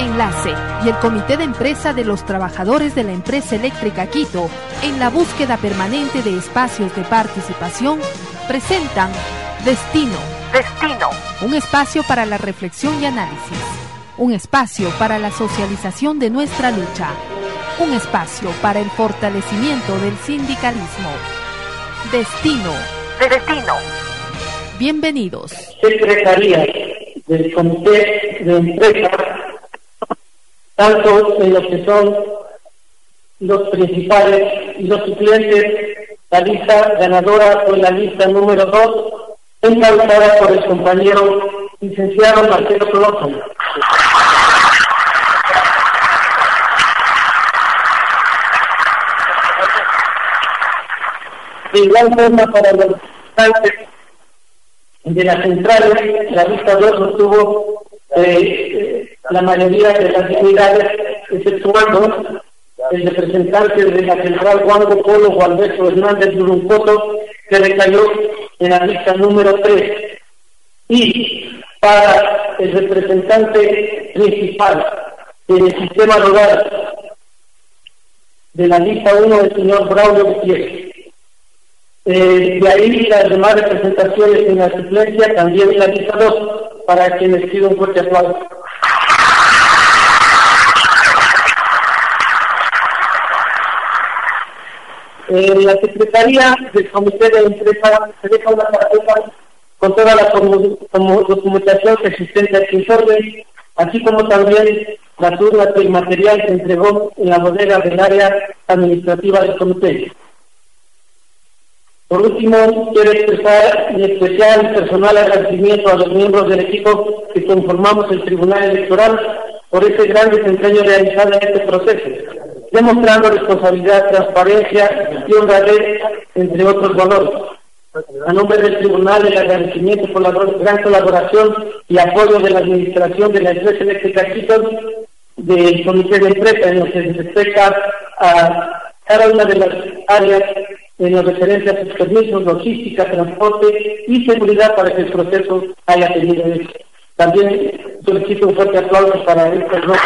Enlace y el Comité de Empresa de los Trabajadores de la Empresa Eléctrica Quito, en la búsqueda permanente de espacios de participación, presentan Destino. Destino. Un espacio para la reflexión y análisis. Un espacio para la socialización de nuestra lucha. Un espacio para el fortalecimiento del sindicalismo. Destino. Destino. Bienvenidos. Secretaría del Comité de Empresa tanto en lo que son los principales y los suplentes, la lista ganadora fue la lista número 2, encabezada por el compañero licenciado Marcelo Coloso. De igual forma, para los representantes de las centrales, la lista 2 obtuvo eh, la mayoría de las dignidades, exceptuando el representante de la central Juan Polo Juan Alberto Hernández Duruncoto, que recayó en la lista número 3. Y para el representante principal del sistema rural de la lista 1, el señor Braulio Gutiérrez. Eh, de ahí las demás representaciones en la suplencia, también la lista 2, para quienes pido un fuerte aplauso. Eh, la Secretaría del Comité de Empresa se deja una carpeta con toda la documentación existente al informe, así como también las urnas del material que entregó en la bodega del área administrativa del comité. Por último, quiero expresar mi especial y personal agradecimiento a los miembros del equipo que conformamos el Tribunal Electoral por ese gran desempeño realizado en este proceso, demostrando responsabilidad, transparencia y honradez, entre otros valores. A nombre del Tribunal, el agradecimiento por la gran colaboración y apoyo de la Administración de la Empresa Eléctrica Quito, del Comité de Empresa, en lo que se respecta a cada una de las áreas en lo referente a sus permisos, logística, transporte y seguridad para que el proceso haya tenido éxito. También solicito un fuerte aplauso para estos dos.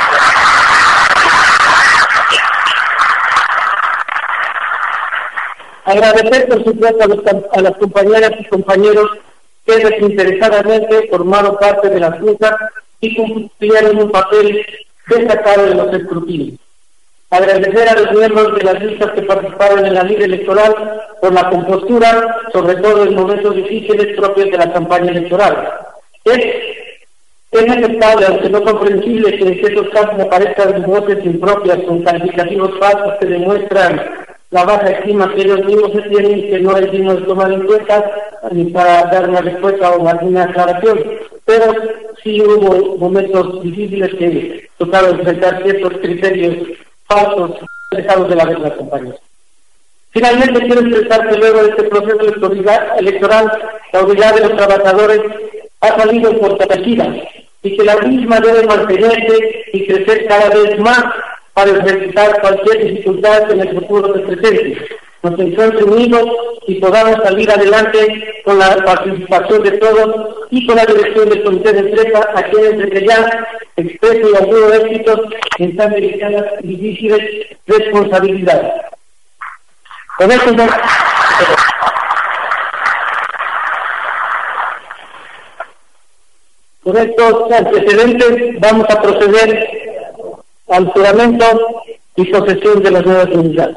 Agradecer, por supuesto, a, las compañeras y compañeros que desinteresadamente formaron parte de la Junta y cumplieron un papel destacado en los escrutinios. Agradecer a los miembros de las listas que participaron en la ley electoral por la compostura, sobre todo en momentos difíciles propios de la campaña electoral. Es, es aceptable, aunque no comprensible, que en ciertos casos aparezcan voces impropias con calificativos falsos que demuestran la baja estima que ellos mismos se tienen que no es digno de tomar en cuenta ni para dar una respuesta o alguna aclaración. Pero sí hubo momentos difíciles que tocaron enfrentar ciertos criterios falsos dejados de la regla, compañeros. Finalmente quiero expresar que luego este proceso electoral, la unidad de los trabajadores ha salido fortalecida y que la misma debe mantenerse y crecer cada vez más para enfrentar cualquier dificultad en el futuro que presente. Nos encuentren unidos y podamos salir adelante con la participación de todos y con la dirección del Comité de Empresa, a quienes desde ya expreso y auguro éxitos en tan delicadas y difíciles responsabilidades. Con esto, con estos antecedentes vamos a proceder al juramento y posesión de las nuevas unidades.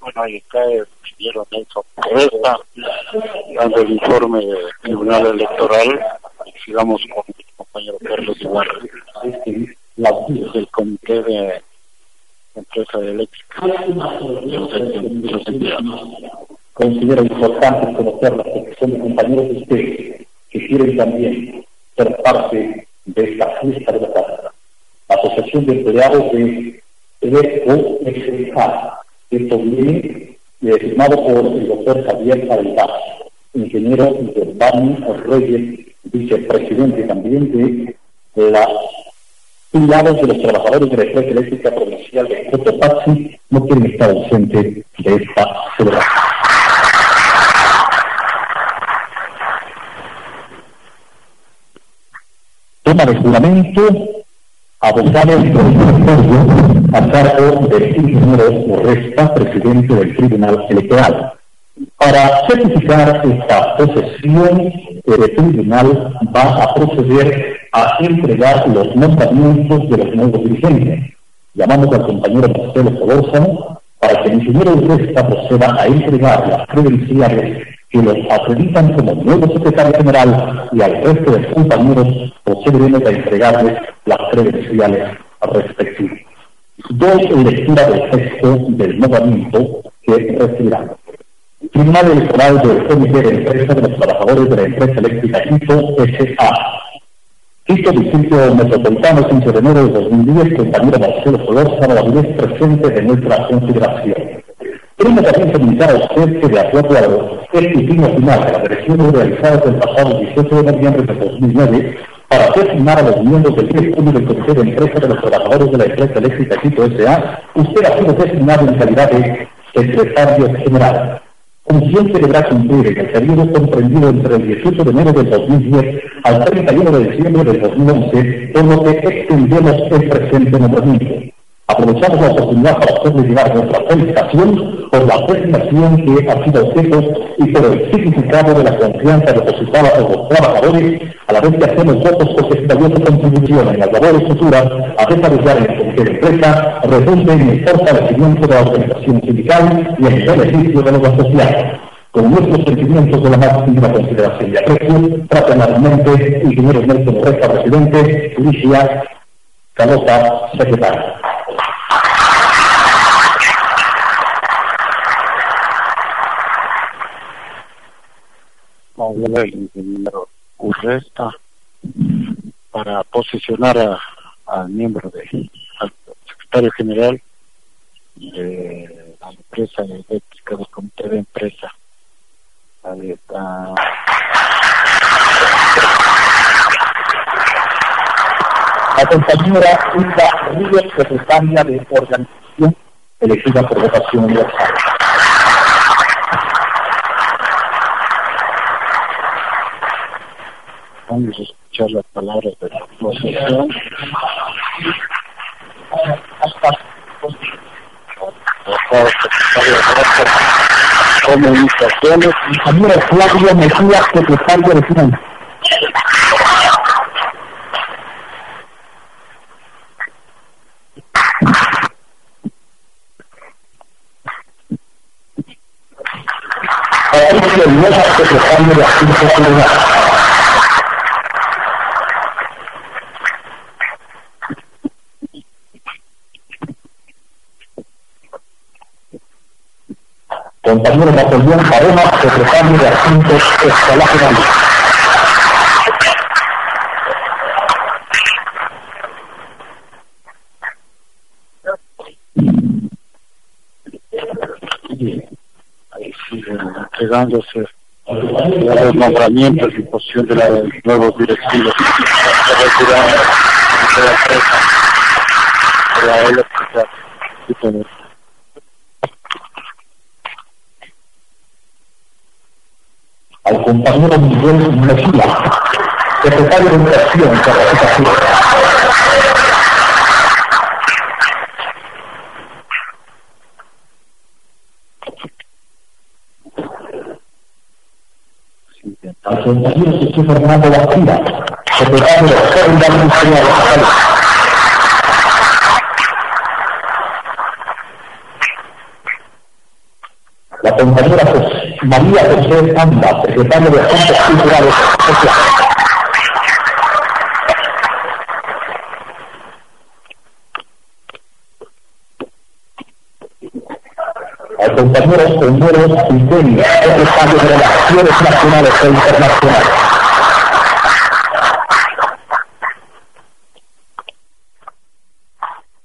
Bueno, ahí está el Nelson Cabeza, dando el informe del Tribunal Electoral. Sigamos con mi compañero Carlos Ibarra, del Comité de Empresa de Eléctrica. Considero importante conocer la posición de compañeros de ustedes que quieren también ser parte de esta fiesta de la casa. La Asociación de Empleados de EDECO esto viene eh, firmado por el doctor Javier Alba, ingeniero Giovanni Reyes, vicepresidente también de la unidades de los trabajadores de la empresa eléctrica provincial de Cotopaxi, no quieren estar ausente de esta celebración. Toma de juramento abogado del a cargo del ingeniero Resta, presidente del Tribunal Electoral. Para certificar esta posesión, el tribunal va a proceder a entregar los nombramientos de los nuevos dirigentes. Llamamos al compañero Marcelo Solórzano para que el ingeniero Resta proceda a entregar las credenciales que los acreditan como nuevo secretario general y al resto de compañeros procederemos a entregarles las credenciales respectivas. Doy lectura del texto del nombramiento que recibirán. Tribunal Electoral del Comité de Empresa de los Trabajadores de la Empresa Eléctrica Quito S.A. Quito Distrito Metropolitano, 15 de enero de 2010, compañero Marcelo Solórzano, la presente de nuestra consideración. Queremos también comunicar a usted que de acuerdo al escrutinio final de las elecciones realizadas el pasado 18 de noviembre de 2009, para designar a los miembros del directorio del Comité de Empresa de los Trabajadores de la Empresa Eléctrica Quito S.A., usted ha sido designado en calidad de secretario general función que deberá cumplir en el periodo comprendido entre el 18 de enero del 2010 al 31 de diciembre del 2011, por lo que extendemos el presente nombramiento. Aprovechamos la oportunidad para hacerle llegar nuestra felicitación por la presentación que ha sido objeto y por el significado de la confianza depositada por los trabajadores, a la vez que hacemos votos porque esta valiosa contribución en las labores futuras a desarrollar en de empresa redunde en el fortalecimiento de la organización sindical y en el beneficio de los asociados. Con nuestros sentimientos de la máxima consideración y aprecio, fraternalmente, ingeniero Nelson Resta, presidente, Lucia Calota, secretario. Urresta para posicionar al miembro de al secretario general de la empresa eléctrica del comité de empresa ahí está la compañera Hilda Ríos, secretaria de organización elegida por votación universal. Vamos a escuchar las palabras de la posesión. Comunicaciones. Ingeniero Flavio Mejía, secretario de Finanzas. Asuntos compañero Napoleón Pareja, secretario de Asuntos Escolares. Entregándose los nombramientos y posición de los nuevos directivos de la empresa de la eléctrica al compañero Miguel Mejía, secretario de Educación y Capacitación. Al compañero Jesús Fernando Bastida, secretario de Seguridad Industrial de Salud. La compañera José María José Anda, secretaria de Asuntos Culturales. Al compañero Homero Centeni, secretario de Relaciones Nacionales e Internacionales.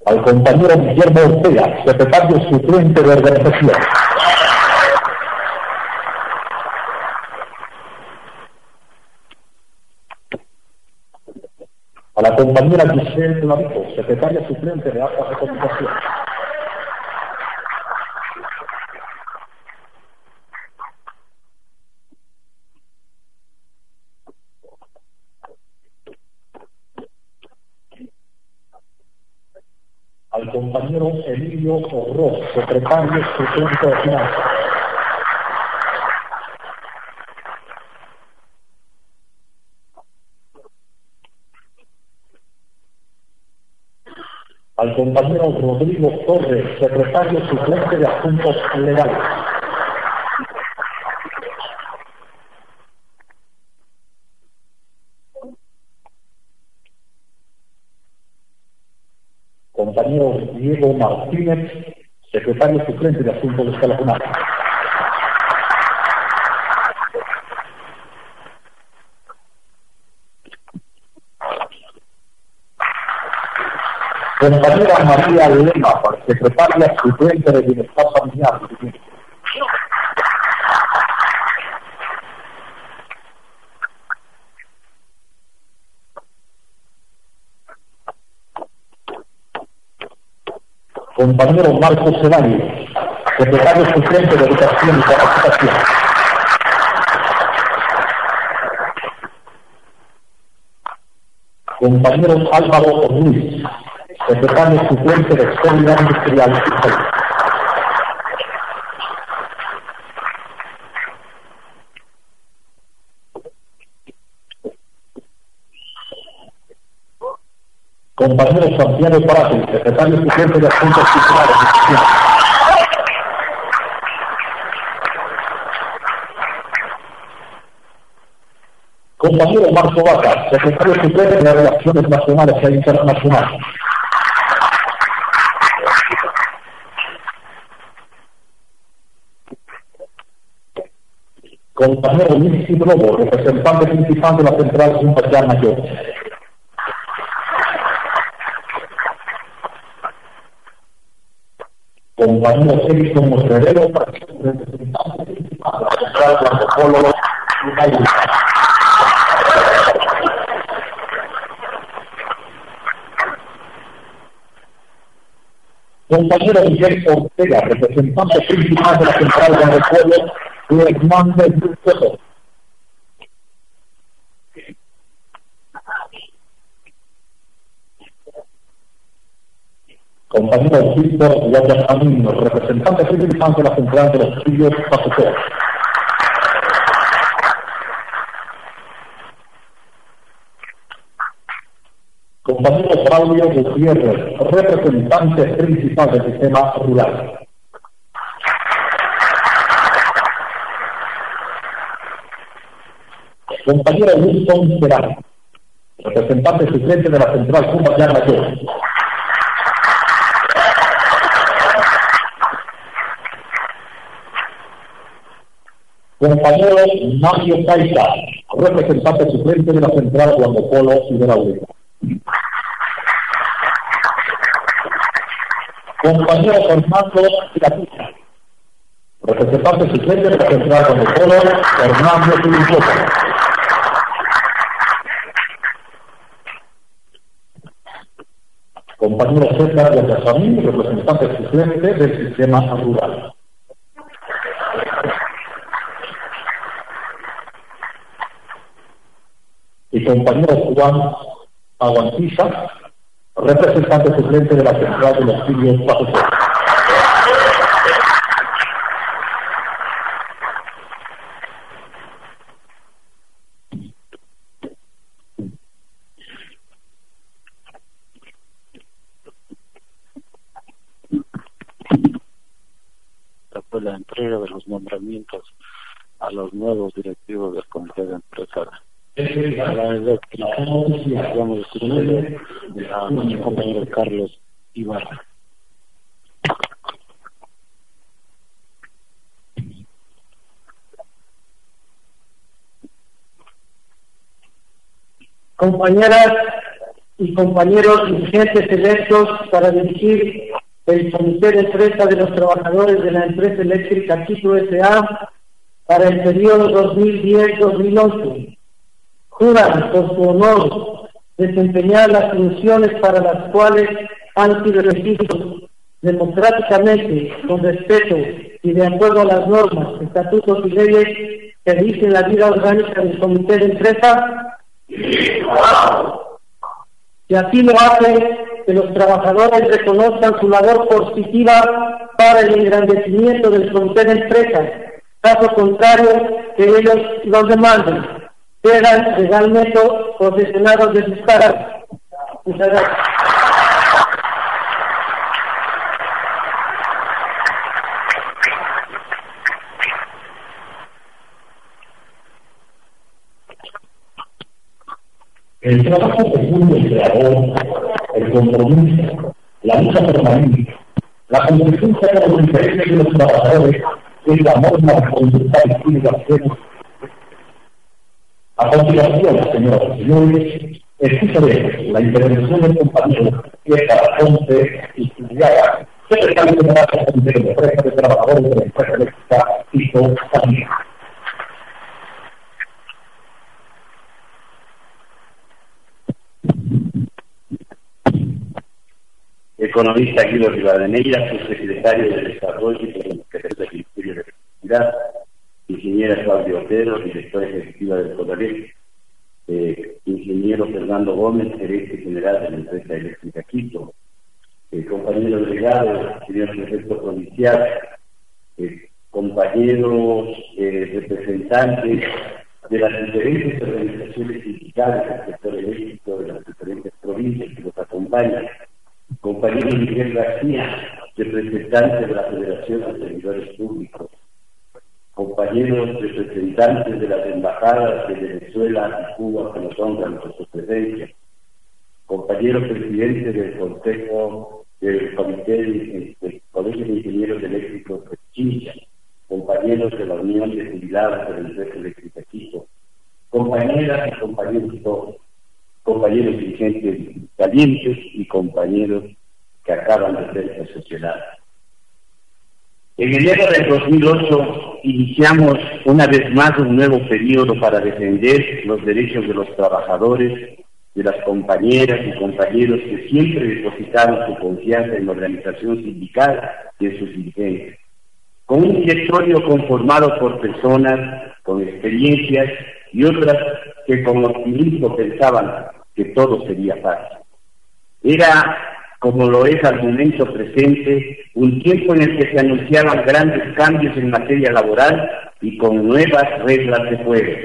Al compañero Guillermo Ortega, secretario suplente de Organización. compañera Giselle Clavijo, pues, secretaria suplente de Alta Recomendación. Al compañero Emilio Orroz, secretario suplente de Finanzas. Al compañero Rodrigo Torres, secretario suplente de Asuntos Legales. compañero Diego Martínez, secretario suplente de Asuntos de Compañera María Lema, secretaria suplente de Bienestar Familiar. compañero Marcos Ceballos, secretario suplente de Educación y Capacitación. Compañero Álvaro Ruiz, secretario suplente de Seguridad Industrial y compañero Santiago Parate, secretario suplente de Asuntos Culturales. Compañero Marco Vaca, secretario suplente de Relaciones Nacionales e Internacionales. Compañero Luis Lobo, representante principal de la Central Junta Mayor. compañero Erickson Mostrerero, representante principal de la central de antropólogos Compañero Miguel Ortega, representante principal de la central de antropólogos de Hernández Grupo. compañero Víctor Guayacamino, representante principal de la Central de los Estudios Pasajeros. Compañero Claudio Gutiérrez, representante principal del sistema rural. Compañero Wilson Serán, representante suplente de la Central Cumbaya Mayor. Compañero Mario Caiza, representante suplente de la Central Polo y de la. Compañero Fernando Gatilla, representante suplente de la Central Polo, Fernando Filiposa. Compañero César de representante suplente del sistema rural. y compañero Juan Aguantiza, representante suplente de la Central de los Estudios Pasos. fue la entrega de los nombramientos a los nuevos directivos del Comité de Empresas la eléctrica. A nuestro compañero Carlos Ibarra. Compañeras y compañeros dirigentes electos para dirigir el Comité de Empresa de los Trabajadores de la Empresa Eléctrica Quito S.A. para el periodo 2010-2011 juran por su honor desempeñar las funciones para las cuales han sido elegidos democráticamente, con respeto y de acuerdo a las normas, estatutos y leyes que dicen la vida orgánica del comité de empresa. Y así lo hace que los trabajadores reconozcan su labor positiva para el engrandecimiento del comité de empresa. Caso contrario, que ellos los demanden, quedan legalmente posesionados de sus caras. Muchas gracias. El trabajo profundo el creador, el compromiso, la lucha permanente, la convivencia de los intereses de los trabajadores es la norma conducta y tiene que A continuación, señoras y señores, escucharemos la intervención del compañero Piedra Ponce y Estudiada, secretario general de la Empresa de Trabajadores de la Empresa Eléctrica, Tito También. economista Guido Rivadeneira, subsecretario de Desarrollo y Comunicación del Ministerio de Electricidad, ingeniera Claudio Otero, directora ejecutiva del CODALEC, eh, ingeniero Fernando Gómez, gerente general de la empresa eléctrica Quito, eh, compañero delegado, señor prefecto provincial, eh, compañeros representantes de las diferentes organizaciones sindicales del sector eléctrico de las diferentes provincias que los acompañan, compañero Miguel García, representante de la Federación de Servidores Públicos, compañeros representantes de las embajadas de Venezuela y Cuba que nos honran con su presencia, compañero presidente del Consejo del Comité del de Ingenieros Eléctricos de Chincha, compañeros de la Unión de Jubilados de la Empresa Eléctrica Quito, compañeras y compañeros todos compañeros dirigentes calientes y compañeros que acaban de ser excepcionales. En enero del 2008 iniciamos una vez más un nuevo periodo para defender los derechos de los trabajadores, de las compañeras y compañeros que siempre depositaron su confianza en la organización sindical y en sus dirigentes. Con un directorio conformado por personas con experiencias y otras que con optimismo pensaban que todo sería fácil. Era, como lo es al momento presente, un tiempo en el que se anunciaban grandes cambios en materia laboral y con nuevas reglas de juego.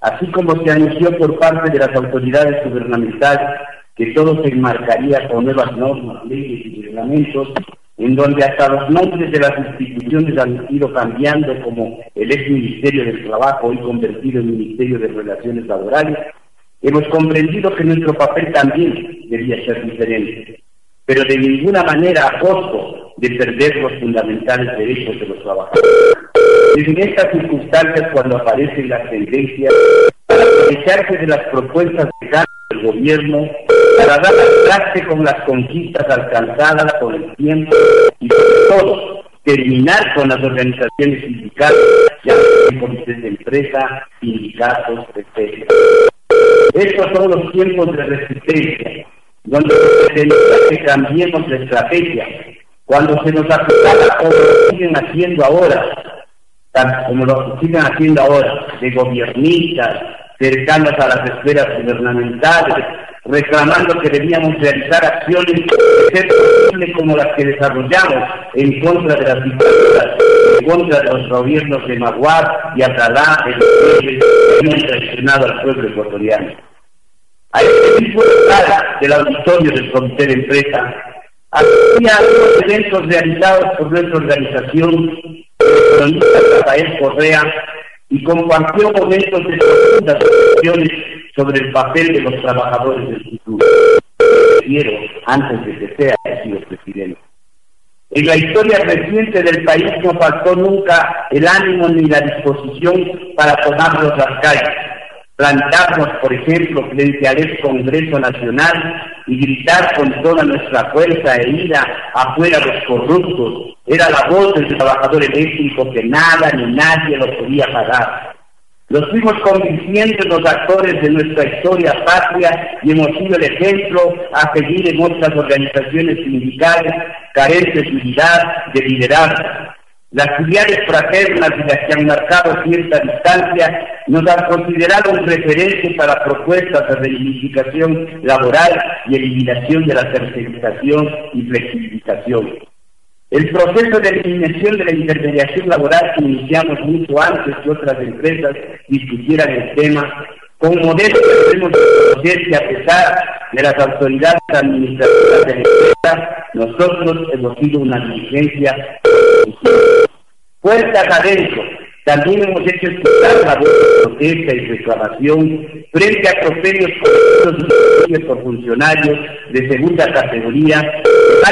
Así como se anunció por parte de las autoridades gubernamentales que todo se enmarcaría con nuevas normas, leyes y reglamentos, en donde hasta los nombres de las instituciones han ido cambiando, como el ex Ministerio del Trabajo, hoy convertido en Ministerio de Relaciones Laborales, Hemos comprendido que nuestro papel también debía ser diferente, pero de ninguna manera a costo de perder los fundamentales derechos de los trabajadores. Es en estas circunstancias cuando aparecen las tendencias para aprovecharse de las propuestas de del gobierno para dar traste con las conquistas alcanzadas por el tiempo y sobre todo terminar con las organizaciones sindicales, ya sea comités de empresa, sindicatos, etc. Estos son los tiempos de resistencia, donde se que cambiemos la estrategia, cuando se nos acusaba como lo siguen haciendo ahora, como lo siguen haciendo ahora, de gobiernistas, cercanas a las esferas gubernamentales, reclamando que debíamos realizar acciones posibles como las que desarrollamos en contra de las dictaduras, en contra de los gobiernos de Maguar y Atalá, que hemos traicionado al pueblo ecuatoriano. A este mismo del auditorio del Comité de Empresa, había algunos eventos realizados por nuestra organización, el economista Rafael Correa, y compartió momentos de profundas reflexiones sobre el papel de los trabajadores del futuro. Quiero, antes de que sea elegido presidente. En la historia reciente del país no faltó nunca el ánimo ni la disposición para tomarnos las calles, plantarnos, por ejemplo, frente al ex Congreso Nacional y gritar con toda nuestra fuerza e ira afuera los corruptos. Era la voz del trabajador eléctrico que nada ni nadie lo podía pagar. Los fuimos convirtiendo en los actores de nuestra historia patria y hemos sido el ejemplo a seguir en otras organizaciones sindicales carentes de unidad, de liderazgo. Las filiales fraternas y las que han marcado cierta distancia nos han considerado un referente para propuestas de reivindicación laboral y eliminación de la tercerización y flexibilización. El proceso de eliminación de la intermediación laboral que iniciamos mucho antes que otras empresas discutieran el tema, con modestia debemos reconocer que a pesar de las autoridades administrativas de la empresa, nosotros hemos sido una diligencia puertas adentro. También hemos hecho escuchar la voz de protesta y reclamación frente a cometidos por funcionarios de segunda categoría,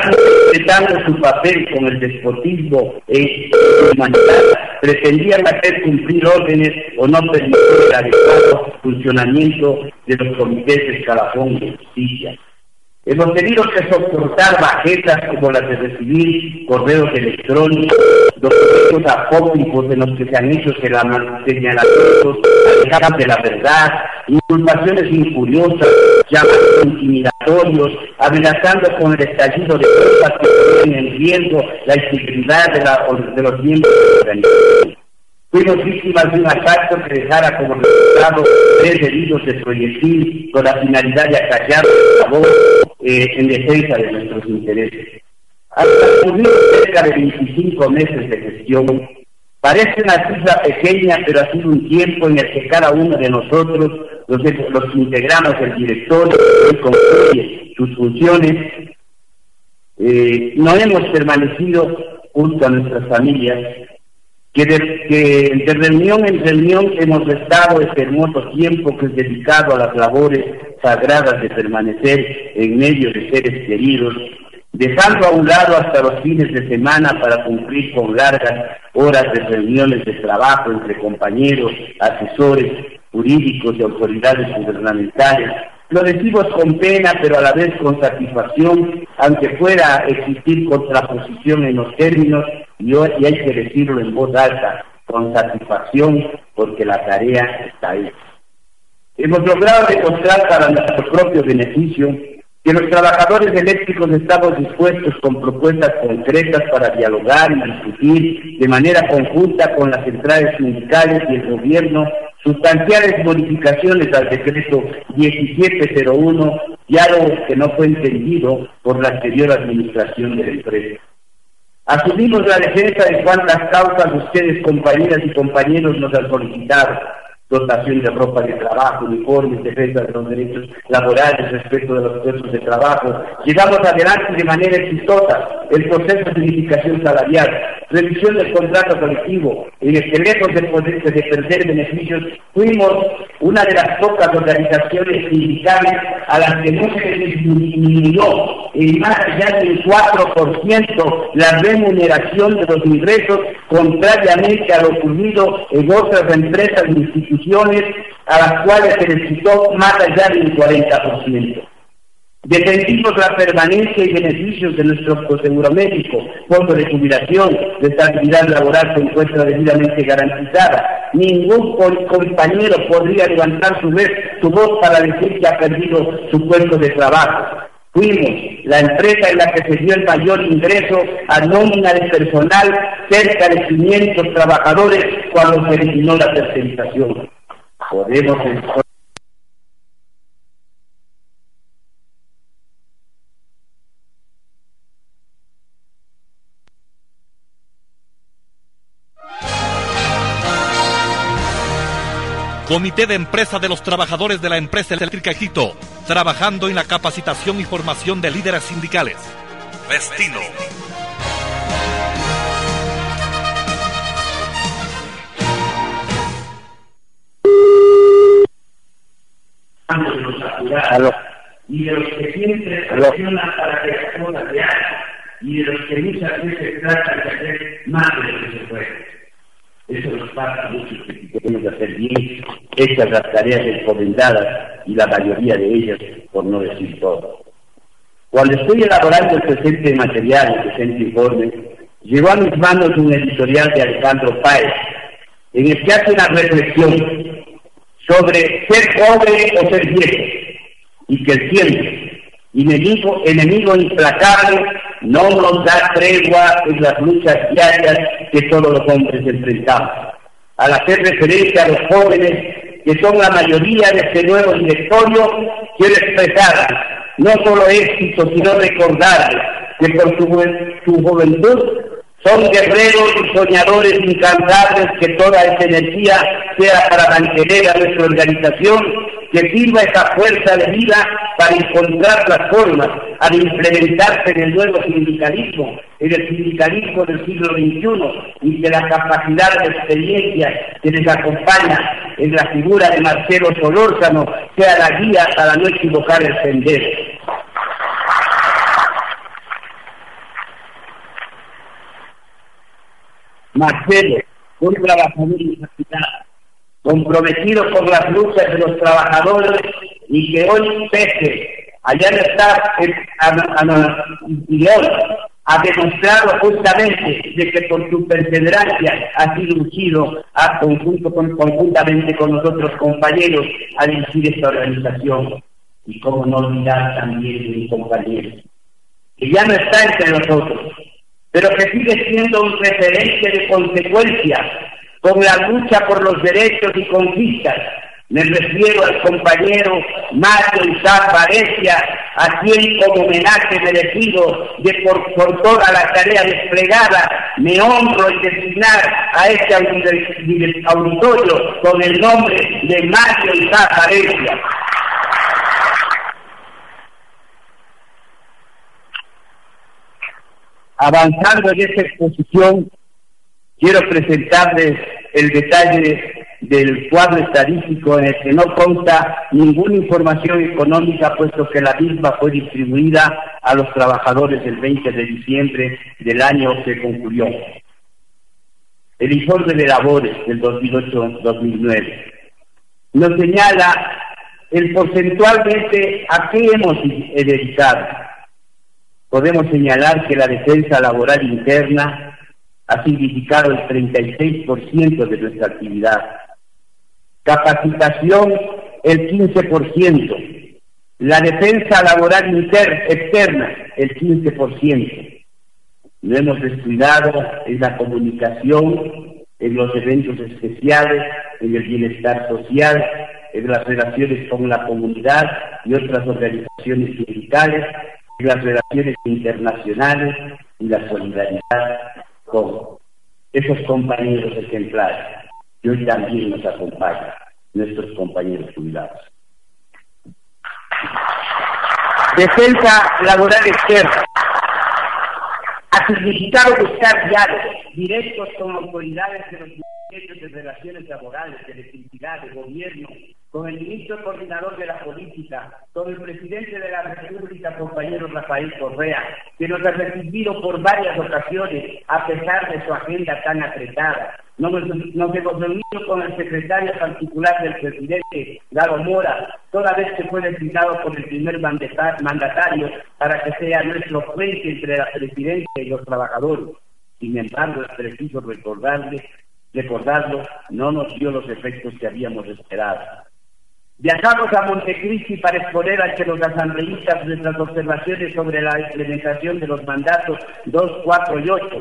interpretando su papel con el despotismo e humanidad, pretendían hacer cumplir órdenes o no permitir el adecuado funcionamiento de los comités de escalafón de justicia. Hemos tenido que soportar bajetas como las de recibir correos electrónicos, documentos apócrifos de los que se han hecho señalamientos alejadas de la verdad, inculpaciones injuriosas, llamados intimidatorios, amenazando con el estallido de cosas que ponen en riesgo la integridad de, la, de los miembros de la organización. Fuimos víctimas de un asalto que dejara como resultado tres heridos de proyectil con la finalidad de acallar la voz eh, en defensa de nuestros intereses. Hasta cumplir cerca de 25 meses de gestión, parece una cifra pequeña, pero ha sido un tiempo en el que cada uno de nosotros, los, los integramos el directorio, que concluye sus funciones, eh, no hemos permanecido junto a nuestras familias que de, reunión en reunión hemos estado este hermoso tiempo que es dedicado a las labores sagradas de permanecer en medio de seres queridos, dejando a un lado hasta los fines de semana para cumplir con largas horas de reuniones de trabajo entre compañeros, asesores jurídicos y autoridades gubernamentales. Lo decimos con pena, pero a la vez con satisfacción, aunque fuera existir contraposición en los términos y, hay que decirlo en voz alta, con satisfacción, porque la tarea está ahí. Hemos logrado demostrar para nuestro propio beneficio que los trabajadores eléctricos estamos dispuestos con propuestas concretas para dialogar y discutir de manera conjunta con las centrales sindicales y el gobierno sustanciales modificaciones al decreto 1701, ya algo que no fue entendido por la anterior administración de la empresa. Asumimos la defensa de cuantas causas ustedes, compañeras y compañeros, nos han solicitado dotación de ropa de trabajo, uniformes, defensa de los derechos laborales respecto de los puestos de trabajo. Llegamos adelante de manera exitosa el proceso de unificación salarial, revisión del contrato colectivo, en el que lejos de, poder, de perder beneficios, fuimos una de las pocas organizaciones sindicales a las que no se disminuyó en más allá del 4% la remuneración de los ingresos, contrariamente a lo ocurrido en otras empresas e a las cuales se les quitó más allá del 40%. Defendimos la permanencia y beneficios de nuestro seguro médico, fondo de jubilación, de estabilidad laboral se encuentra debidamente garantizada. Ningún compañero podría levantar su, vez, su voz para decir que ha perdido su puesto de trabajo. Fuimos la empresa en la que se dio el mayor ingreso a nómina de personal, cerca de 500 trabajadores, cuando se eliminó la tercerización. Podemos Comité de Empresa de los Trabajadores de la Empresa Eléctrica Quito, trabajando en la capacitación y formación de líderes sindicales. Destino. Aló. Y de los que siempre presionan para que las cosas se hagan, y de los que muchas veces tratan de hacer más de lo que se puede. Eso nos pasa a muchos que tenemos que hacer bien hechas las tareas encomendadas y la mayoría de ellas, por no decir todo. Cuando estoy elaborando el presente material, el presente informe, llegó a mis manos un editorial de Alejandro Páez, en el que hace una reflexión sobre ser pobre o ser viejo, y que el tiempo, enemigo, enemigo implacable, no nos da tregua en las luchas diarias que todos los hombres enfrentamos. Al hacer referencia a los jóvenes, que son la mayoría de este nuevo directorio, quiero expresar no solo éxito, sino recordar que por su, juventud son guerreros y soñadores incansables que toda esa energía sea para mantener a nuestra organización, que sirva esa fuerza de vida para encontrar las formas a implementarse en el nuevo sindicalismo, en el sindicalismo del siglo XXI y que la capacidad de experiencia que les acompaña en la figura de Marcelo Solórzano sea la guía para no equivocar el sendero. Marcelo, un trabajador universitario, comprometido con las luchas de los trabajadores y que hoy pese allá está y hoy ha demostrado justamente de que por su perseverancia ha sido ungido conjunto con, conjuntamente con nosotros compañeros a dirigir esta organización. Y cómo no olvidar también de mi compañero, que ya no está entre nosotros, pero que sigue siendo un referente de consecuencia con la lucha por los derechos y conquistas. Me refiero al compañero Mario Isaac Valencia, a quien como homenaje merecido de por, por, toda la tarea desplegada me honro en designar a este auditorio con el nombre de Mario Isaac Valencia. Avanzando en esta exposición, quiero presentarles el detalle del cuadro estadístico en el que no consta ninguna información económica, puesto que la misma fue distribuida a los trabajadores el 20 de diciembre del año que concluyó. El informe de labores del 2008-2009 nos señala el porcentualmente a qué hemos dedicado podemos señalar que la defensa laboral interna ha significado el 36% de nuestra actividad. Capacitación, el 15%. La defensa laboral inter externa, el 15%. No hemos descuidado en la comunicación, en los eventos especiales, en el bienestar social, en las relaciones con la comunidad y otras organizaciones sindicales, las relaciones internacionales y la solidaridad con esos compañeros ejemplares que hoy también nos acompañan, nuestros compañeros jubilados. Defensa laboral externa ha significado buscar diálogos directos con autoridades de los ministerios de relaciones laborales, de electricidad, de gobierno, con el ministro coordinador de la política, con el presidente de la República, compañero Rafael Correa, que nos ha recibido por varias ocasiones a pesar de su agenda tan apretada. Nos, hemos reunido con el secretario particular del presidente, Garo Mora, toda vez que fue designado por el primer mandatario para que sea nuestro frente entre la presidencia y los trabajadores. Sin embargo, es preciso recordarle, recordarlo, no nos dio los efectos que habíamos esperado. Viajamos a Montecristi para exponer ante los asambleístas nuestras observaciones sobre la implementación de los mandatos 2, 4 y 8.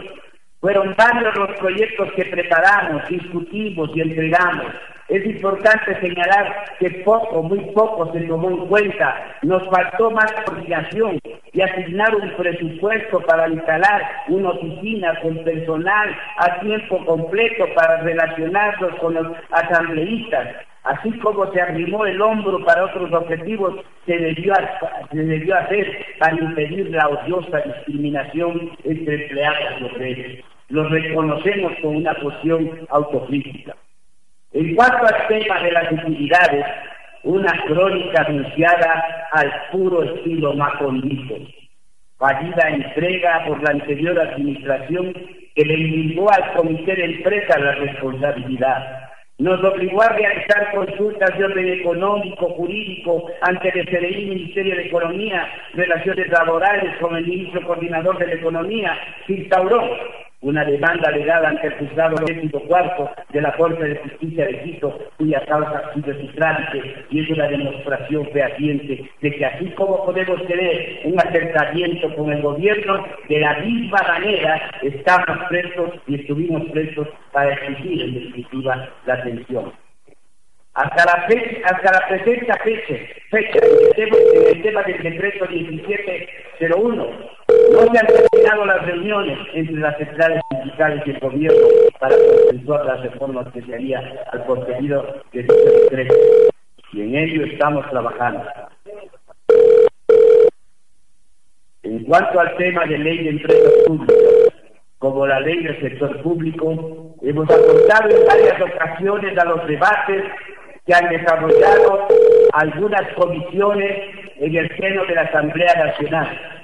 Fueron varios los proyectos que preparamos, discutimos y entregamos. Es importante señalar que poco, muy poco se tomó en cuenta. Nos faltó más coordinación y asignar un presupuesto para instalar una oficina con personal a tiempo completo para relacionarnos con los asambleístas así como se arrimó el hombro para otros objetivos, se debió, se debió hacer para impedir la odiosa discriminación entre empleados y obreros. Lo reconocemos con una posición autocrítica. En cuanto al tema de las utilidades, una crónica anunciada al puro estilo macondito, fallida entrega por la anterior administración que le indicó al comité de empresa la responsabilidad nos obligó a realizar consultas de orden económico, jurídico, ante el SRI, Ministerio de Economía, Relaciones Laborales con el ministro coordinador de la Economía, se instauró una demanda legal ante el juzgado décimo cuarto de la Corte de Justicia de Quito, cuya causa ha sido y es una demostración fehaciente de que así como podemos tener un acercamiento con el gobierno, de la misma manera estamos prestos y estuvimos prestos para exigir en definitiva la atención. Hasta la, fecha, hasta la presente fecha, fecha en el tema del decreto 1701, no se han terminado las reuniones entre las centrales sindicales y el gobierno para consensuar las reformas que se haría al contenido de dicho decreto. Y en ello estamos trabajando. En cuanto al tema de ley de empresas públicas, como la ley del sector público, hemos aportado en varias ocasiones a los debates que han desarrollado algunas comisiones en el seno de la Asamblea Nacional.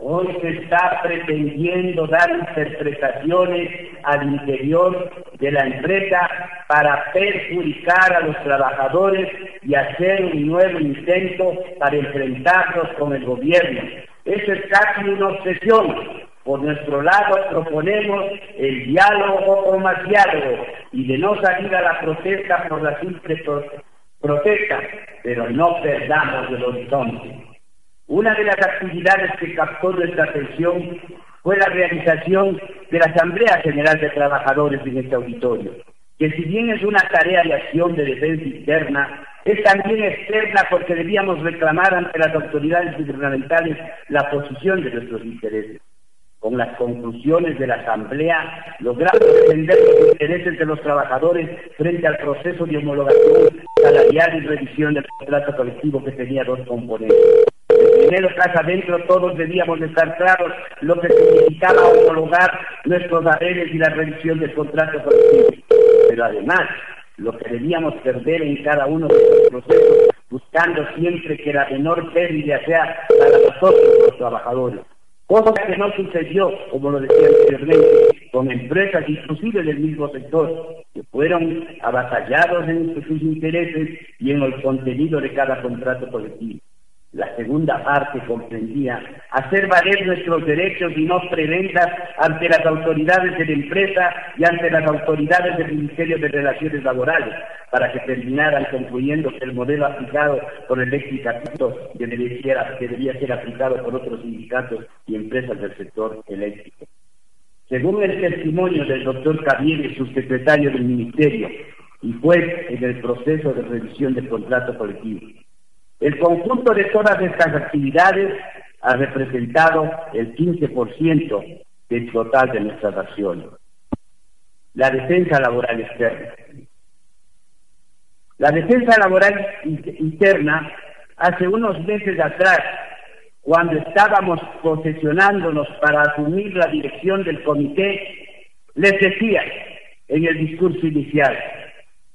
Hoy se está pretendiendo dar interpretaciones al interior de la empresa para perjudicar a los trabajadores y hacer un nuevo intento para enfrentarnos con el gobierno. Eso es casi una obsesión. Por nuestro lado proponemos el diálogo o más diálogo y de no salir a la protesta por la simple protesta, pero no perdamos el horizonte. Una de las actividades que captó nuestra atención fue la realización de la Asamblea General de Trabajadores en este auditorio, que si bien es una tarea de acción de defensa interna, es también externa porque debíamos reclamar ante las autoridades gubernamentales la posición de nuestros intereses con las conclusiones de la Asamblea, logramos defender los intereses de los trabajadores frente al proceso de homologación salarial y revisión del contrato colectivo que tenía dos componentes. Primero, casa adentro, todos debíamos estar claros lo que significaba homologar nuestros haberes y la revisión del contrato colectivo. Pero además, lo que debíamos perder en cada uno de estos procesos, buscando siempre que la menor pérdida sea para nosotros, los trabajadores cosa que no sucedió, como lo decía anteriormente, con empresas inclusive del mismo sector, que fueron avatallados en sus intereses y en el contenido de cada contrato colectivo. La segunda parte comprendía hacer valer nuestros derechos y no preventas ante las autoridades de la empresa y ante las autoridades del Ministerio de Relaciones Laborales, para que terminaran concluyendo el modelo aplicado por el que debía, que debía ser aplicado por otros sindicatos y empresas del sector eléctrico. Según el testimonio del doctor Javier, subsecretario del Ministerio y juez en el proceso de revisión del contrato colectivo, el conjunto de todas estas actividades ha representado el 15% del total de nuestras acciones. La defensa laboral externa. La defensa laboral interna, hace unos meses atrás, cuando estábamos posesionándonos para asumir la dirección del comité, les decía en el discurso inicial,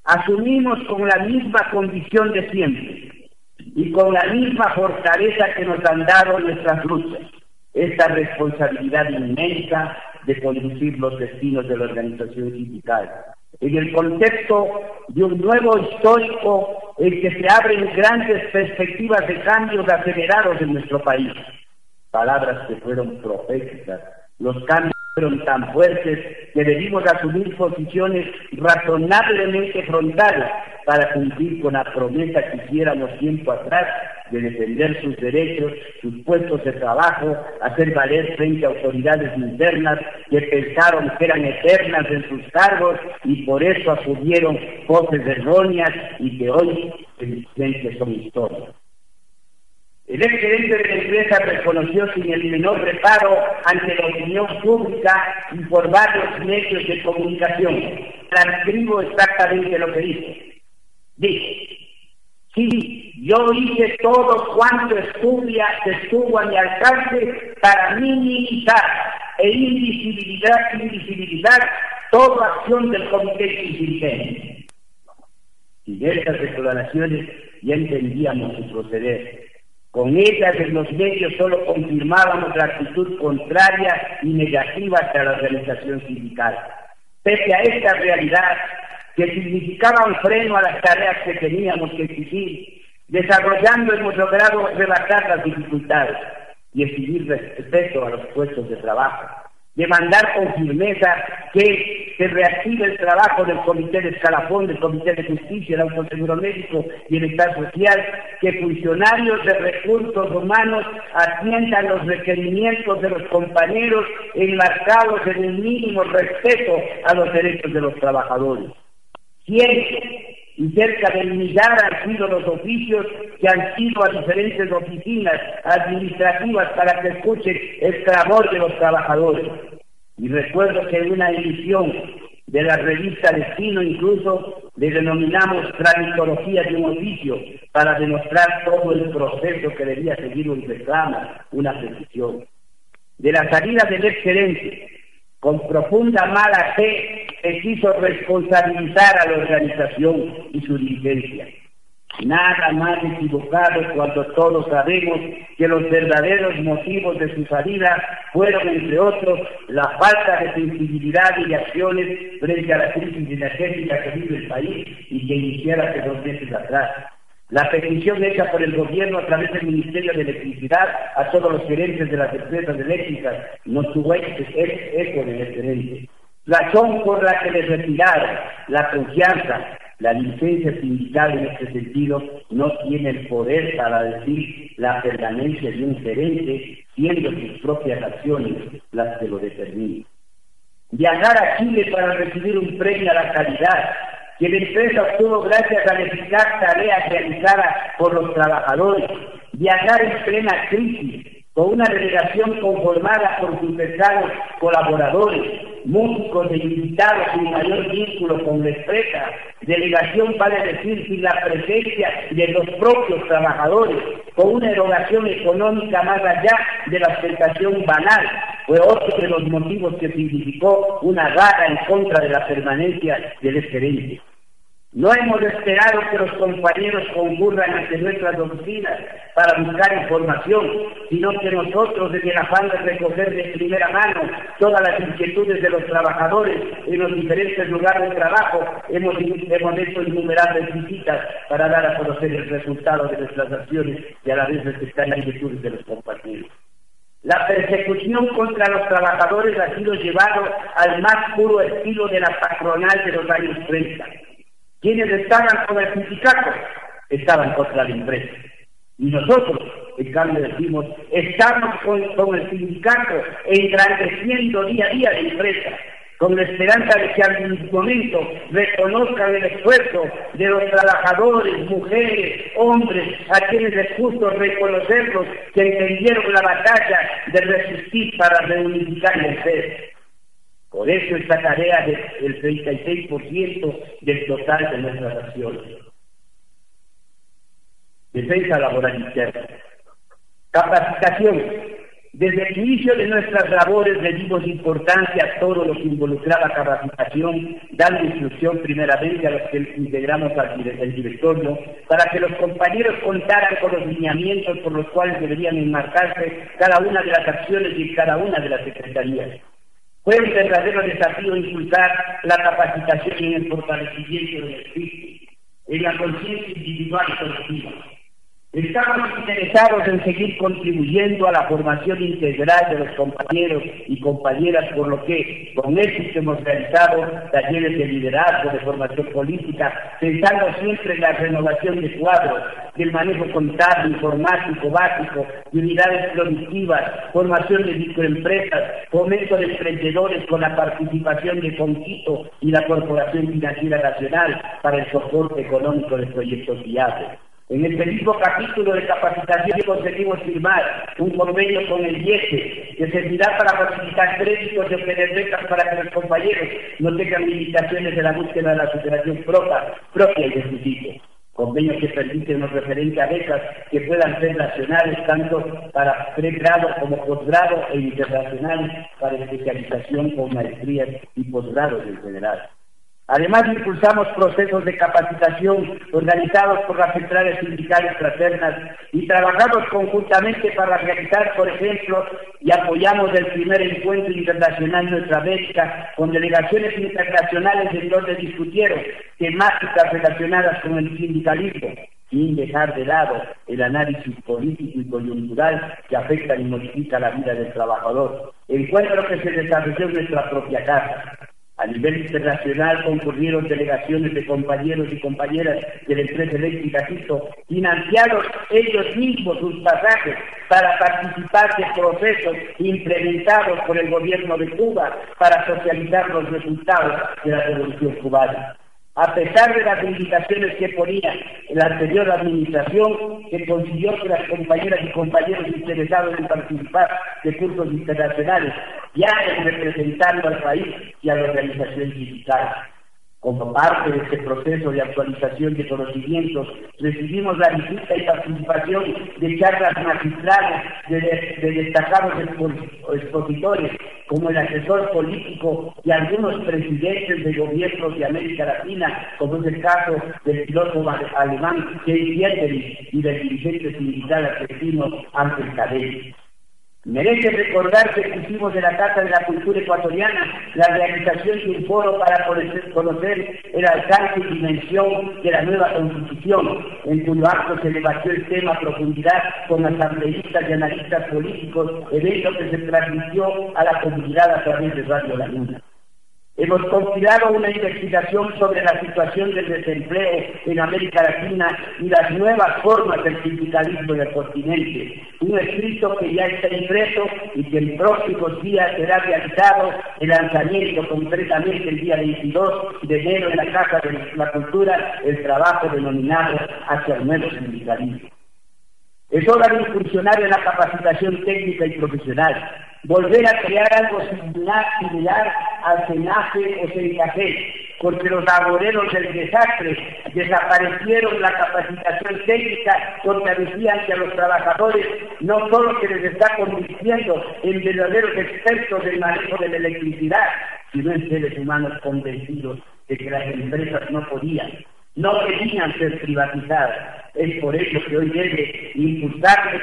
asumimos con la misma condición de siempre, y con la misma fortaleza que nos han dado nuestras luchas, esta responsabilidad inmensa de conducir los destinos de la organización sindical. En el contexto de un nuevo histórico en que se abren grandes perspectivas de cambios acelerados en nuestro país. Palabras que fueron proféticas. Los cambios fueron tan fuertes que debimos asumir posiciones razonablemente frontales para cumplir con la promesa que hiciéramos tiempo atrás de defender sus derechos, sus puestos de trabajo, hacer valer frente a autoridades internas que pensaron que eran eternas en sus cargos y por eso asumieron voces erróneas y que hoy evidentemente son historias. El ex gerente de la empresa reconoció sin el menor reparo ante la opinión pública y por varios medios de comunicación. Transcribo exactamente lo que dice. Dice, sí, yo hice todo cuanto estudia, estuvo a mi alcance para minimizar e invisibilizar, invisibilizar toda acción del comité dirigente. Y de estas declaraciones ya entendíamos su proceder con ellas en los medios solo confirmábamos la actitud contraria y negativa hacia la organización sindical. Pese a esta realidad, que significaba un freno a las tareas que teníamos que exigir, desarrollando hemos logrado rebajar las dificultades y exigir respeto a los puestos de trabajo, demandar con firmeza que se reactive el trabajo del Comité de Escalafón, del Comité de Justicia, el Autoseguro Médico y el Estado Social, que funcionarios de recursos humanos atiendan los requerimientos de los compañeros enmarcados en el mínimo respeto a los derechos de los trabajadores. Siempre y cerca de millar han sido los oficios que han sido a diferentes oficinas administrativas para que escuchen el clamor de los trabajadores. Y recuerdo que en una edición de la revista Destino incluso le denominamos tramitología de un oficio para demostrar todo el proceso que debía seguir un reclamo, una petición. De la salida del ex con profunda mala fe, se quiso responsabilizar a la organización y su dirigencia. Nada más equivocado cuando todos sabemos que los verdaderos motivos de su salida fueron, entre otros, la falta de sensibilidad y de acciones frente a la crisis energética que vive el país y que iniciara hace dos meses atrás. La petición hecha por el gobierno a través del Ministerio de Electricidad a todos los gerentes de las empresas eléctricas no tuvo eco de gerente. Razón por la que les retiraron la confianza, la licencia sindical en este sentido no tiene el poder para decir la permanencia de un gerente, siendo sus propias acciones las que lo determinen. Viajar a Chile para recibir un premio a la calidad que la empresa obtuvo gracias a la eficaz tarea realizada por los trabajadores, viajar en plena crisis, con una delegación conformada por sus colaboradores, músicos e invitados sin mayor vínculo con la empresa, delegación vale decir sin la presencia de los propios trabajadores, con una erogación económica más allá de la aceptación banal, fue otro de los motivos que significó una garra en contra de la permanencia del excelente. No hemos esperado que los compañeros concurran ante nuestras oficinas para buscar información, sino que nosotros, desde el afán de recoger de primera mano todas las inquietudes de los trabajadores en los diferentes lugares de trabajo, hemos, hemos hecho innumerables visitas para dar a conocer el resultado de nuestras acciones y a la vez respetar las inquietudes de los compañeros. La persecución contra los trabajadores ha sido llevado al más puro estilo de la patronal de los años 30 quienes estaban con el sindicato estaban contra la empresa. Y nosotros, en cambio, decimos, estamos con, el sindicato engrandeciendo día a día la empresa, con la esperanza de que algún momento reconozcan el esfuerzo de los trabajadores, mujeres, hombres, a quienes es justo reconocerlos que entendieron la batalla de resistir para reunificar la empresa. Por eso esta tarea del 36% del total de nuestras acciones. Defensa laboral interna. Capacitación. Desde el inicio de nuestras labores le dimos importancia a todo lo que involucraba capacitación, dando instrucción primeramente a los que integramos al el directorio, para que los compañeros contaran con los lineamientos por los cuales deberían enmarcarse cada una de las acciones y cada una de las secretarías. Fue un verdadero desafío impulsar la capacitación y el fortalecimiento del espíritu, en la conciencia individual y colectiva Estamos interesados en seguir contribuyendo a la formación integral de los compañeros y compañeras, por lo que con éxito hemos realizado talleres de liderazgo, de formación política, pensando siempre en la renovación de cuadros, del manejo contable, informático, básico, de unidades productivas, formación de microempresas, fomento de emprendedores con la participación de Conquito y la Corporación Financiera Nacional para el soporte económico de proyectos viables. En el mismo capítulo de capacitación conseguimos firmar un convenio con el IESE que servirá para facilitar créditos y obtener para que los compañeros no tengan limitaciones en la búsqueda de la superación propia, propia y de sus hijos. Convenio que permite unos referentes a becas que puedan ser nacionales tanto para pregrado como posgrado e internacionales para especialización con maestrías y posgrados en general. Además, impulsamos procesos de capacitación organizados por las centrales sindicales fraternas y trabajamos conjuntamente para realizar, por ejemplo, y apoyamos el primer encuentro internacional Nuestra América con delegaciones internacionales en donde discutieron temáticas relacionadas con el sindicalismo sin dejar de lado el análisis político y coyuntural que afecta y modifica la vida del trabajador. Encuentro que se desarrolló en nuestra propia casa. A nivel internacional concurrieron delegaciones de compañeros y compañeras de la empresa eléctrica financiados ellos mismos sus pasajes para participar de procesos implementados por el gobierno de Cuba para socializar los resultados de la revolución cubana a pesar de las limitaciones que ponía la anterior administración, que consiguió que las compañeras y compañeros interesados en participar de cursos internacionales ya representando al país y a la organización sindical. Como parte de este proceso de actualización de conocimientos, recibimos la visita y participación de charlas magistrales de, destacados expositores, como el asesor político y algunos presidentes de gobiernos de América Latina, como es el caso del piloto alemán Jay Dieterich y del dirigente sindical argentino Ángel Cadell. Merece recordarse que hicimos de la Casa de la Cultura Ecuatoriana la realización de un foro para conocer el alcance y dimensión de la nueva Constitución, en cuyo acto se debatió el tema a profundidad con asambleístas y analistas políticos, evento que se transmitió a la comunidad a través de Radio La Luna. Hemos compilado una investigación sobre la situación del desempleo en América Latina y las nuevas formas del sindicalismo en el continente. Un escrito que ya está impreso y que en próximos días será realizado el lanzamiento concretamente el día 22 de enero en la Casa de la Cultura, el trabajo denominado hacia el nuevo sindicalismo. Es hora de incursionar en la capacitación técnica y profesional, volver a crear algo similar al cenaje o CENCAFé, porque los laboreros del desastre desaparecieron la capacitación técnica porque decían que a los trabajadores no solo se les está convirtiendo en verdaderos expertos del manejo de la electricidad, sino en seres humanos convencidos de que las empresas no podían no querían ser privatizadas. Es por eso que hoy debe impulsarse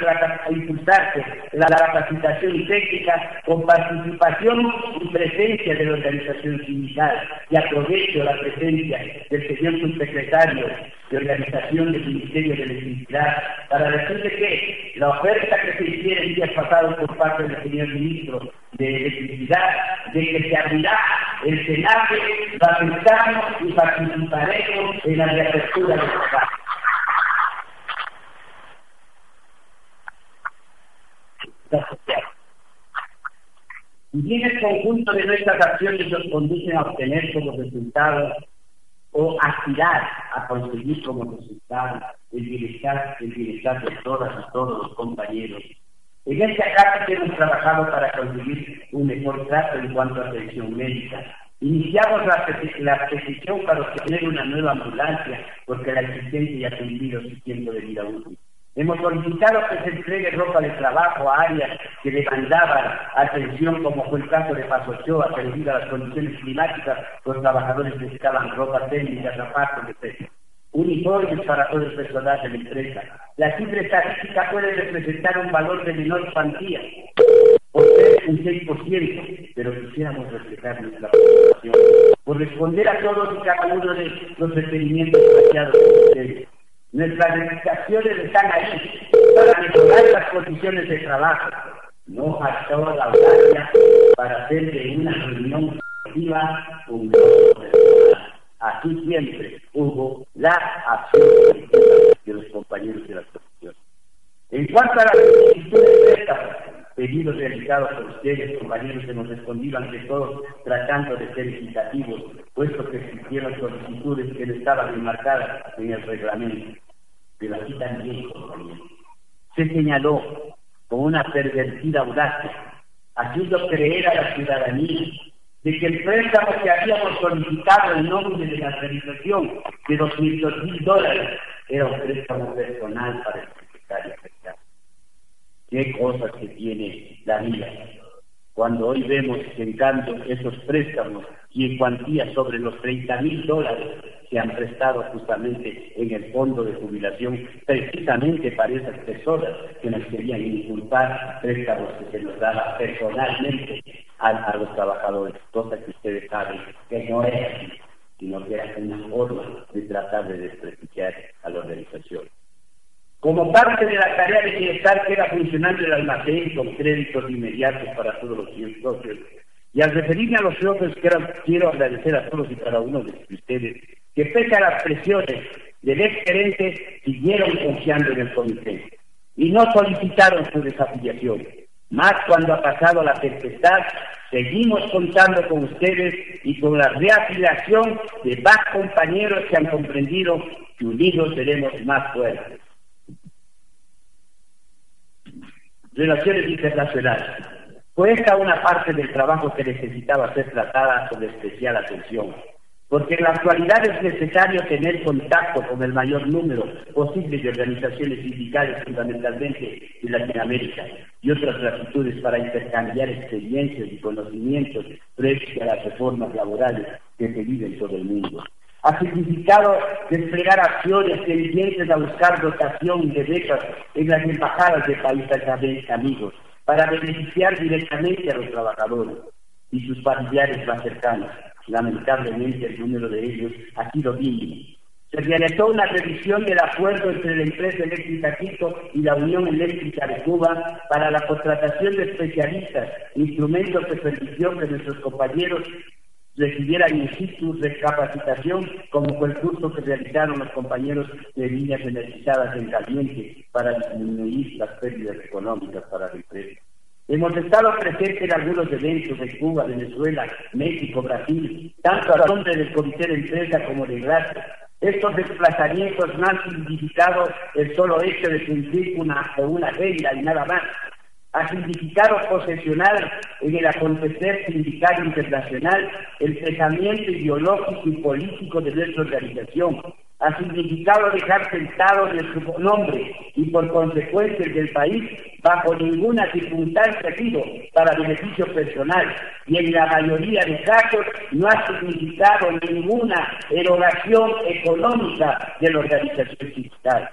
impulsarse la capacitación técnica con participación y presencia de la organización sindical. Y aprovecho la presencia del señor subsecretario de Organización del Ministerio de Electricidad para decirle que la oferta que se hiciera el día pasado por parte del señor ministro de Electricidad, de que se abrirá el Senado, aceptamos y participaremos en la reapertura del Estado. Y bien el conjunto de nuestras acciones nos conducen a obtener como resultado o aspirar a conseguir como resultado el bienestar, el bienestar de todas y todos los compañeros. En este caso hemos trabajado para conseguir un mejor trato en cuanto a atención médica. Iniciamos la, la petición para obtener una nueva ambulancia porque la existente ya ha cumplido su tiempo de vida útil. Hemos solicitado que se entregue ropa de trabajo a áreas que demandaban atención, como fue el caso de Paso Ochoa, que debido a las condiciones climáticas, los trabajadores necesitaban ropa técnica, zapatos, etc. Uniformes para todo el personal de la empresa. La cifra estadística puede representar un valor de menor cuantía, por ser un 6%, pero quisiéramos reflejar nuestra preocupación por responder a todos y cada uno de los requerimientos planteados por ustedes Nuestras dedicaciones están ahí para mejorar las condiciones de trabajo. No faltó la audacia para hacer de una reunión colectiva un personal. Así siempre hubo la acción de los compañeros de la profesión. En cuanto a las solicitudes de pedidos realizados por ustedes, compañeros, que nos respondían de todos tratando de ser equitativos, puesto que existieron solicitudes que estaban enmarcadas en el reglamento. Pero aquí también, se señaló con una pervertida audacia, haciendo creer a la ciudadanía de que el préstamo que habíamos solicitado en nombre de la organización de 200 mil dólares era un préstamo personal para el secretario qué cosas que tiene la vida. Cuando hoy vemos que en esos préstamos y en cuantía sobre los 30 mil dólares se han prestado justamente en el fondo de jubilación, precisamente para esas personas que nos querían inculpar préstamos que se nos daba personalmente a, los trabajadores, cosa que ustedes saben que no es así, sino que era una forma de tratar de desprestigiar a la organización. Como parte de la tarea de bienestar queda funcionando el almacén con créditos inmediatos para todos los socios. Y al referirme a los socios, quiero, agradecer a todos y cada uno de ustedes que pese a las presiones del ex gerente siguieron confiando en el comité y no solicitaron su desafiliación. Más cuando ha pasado la tempestad, seguimos contando con ustedes y con la reafiliación de más compañeros que han comprendido que unidos seremos más fuertes. Relaciones internacionales. Fue esta una parte del trabajo que necesitaba ser tratada con especial atención porque en la actualidad es necesario tener contacto con el mayor número posible de organizaciones sindicales, fundamentalmente de Latinoamérica, y otras latitudes para intercambiar experiencias y conocimientos previos a las reformas laborales que se viven en todo el mundo. Ha significado desplegar acciones tendientes a buscar dotación de becas en las embajadas de países amigos para beneficiar directamente a los trabajadores y sus familiares más cercanos lamentablemente el número de ellos ha sido mínimo. Se realizó una revisión del acuerdo entre la empresa eléctrica Quito y la Unión Eléctrica de Cuba para la contratación de especialistas, instrumentos que permitió que nuestros compañeros recibieran in situ capacitación, como fue el curso que realizaron los compañeros de líneas energizadas en caliente para disminuir las pérdidas económicas para la empresa. Hemos estado presentes en algunos eventos de Cuba, Venezuela, México, Brasil, tanto a nombre del Comité de Empresa como de Gracia. Estos desplazamientos no han significado el solo hecho de cumplir una, una regla y nada más. Ha significado posesionar en el acontecer sindical internacional el pensamiento ideológico y político de nuestra organización, ha significado dejar sentado su nombre y por consecuencia del país bajo ninguna circunstancia sido para beneficio personal y en la mayoría de casos no ha significado ninguna erogación económica de la organización fiscal.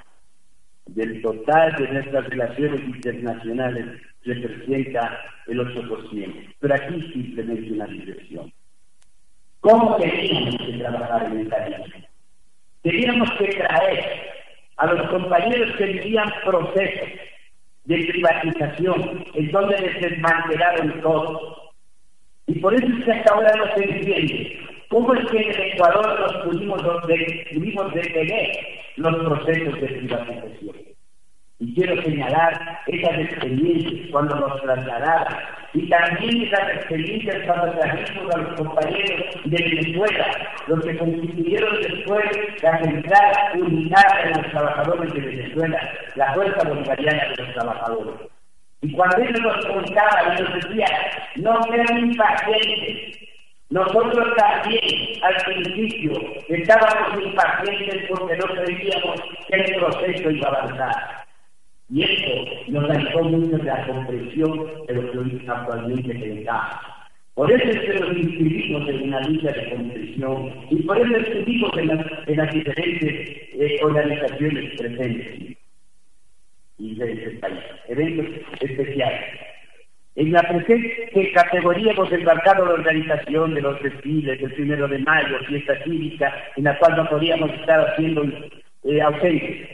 Del total de nuestras relaciones internacionales representa el 8%, pero aquí simplemente una dirección. ¿Cómo teníamos que trabajar en esta línea? teníamos que traer a los compañeros que vivían procesos de privatización, en donde les desmantelaron todo. Y por eso es que hasta ahora no se entiende cómo es que en el Ecuador nos pudimos, pudimos detener los procesos de privatización. Y quiero señalar esas experiencias cuando nos trasladaron y también esas experiencias cuando trajimos a los compañeros de Venezuela, los que constituyeron después la central unidad de los trabajadores de Venezuela, la fuerza bolivariana de los trabajadores. Y cuando ellos nos contaban y nos decían, no sean impacientes, nosotros también al principio estábamos impacientes porque no creíamos que el proceso iba a avanzar. Y esto nos ayudó mucho de la comprensión de lo que hoy actualmente pensamos. Por eso es que nos inscribimos en una lucha de comprensión y por eso estuvimos en las, en las diferentes eh, organizaciones presentes y de este país, eventos especiales. En la presente categoría hemos embarcado la organización de los desfiles del primero de mayo, fiesta cívica, en la cual no podíamos estar haciendo eh, ausentes.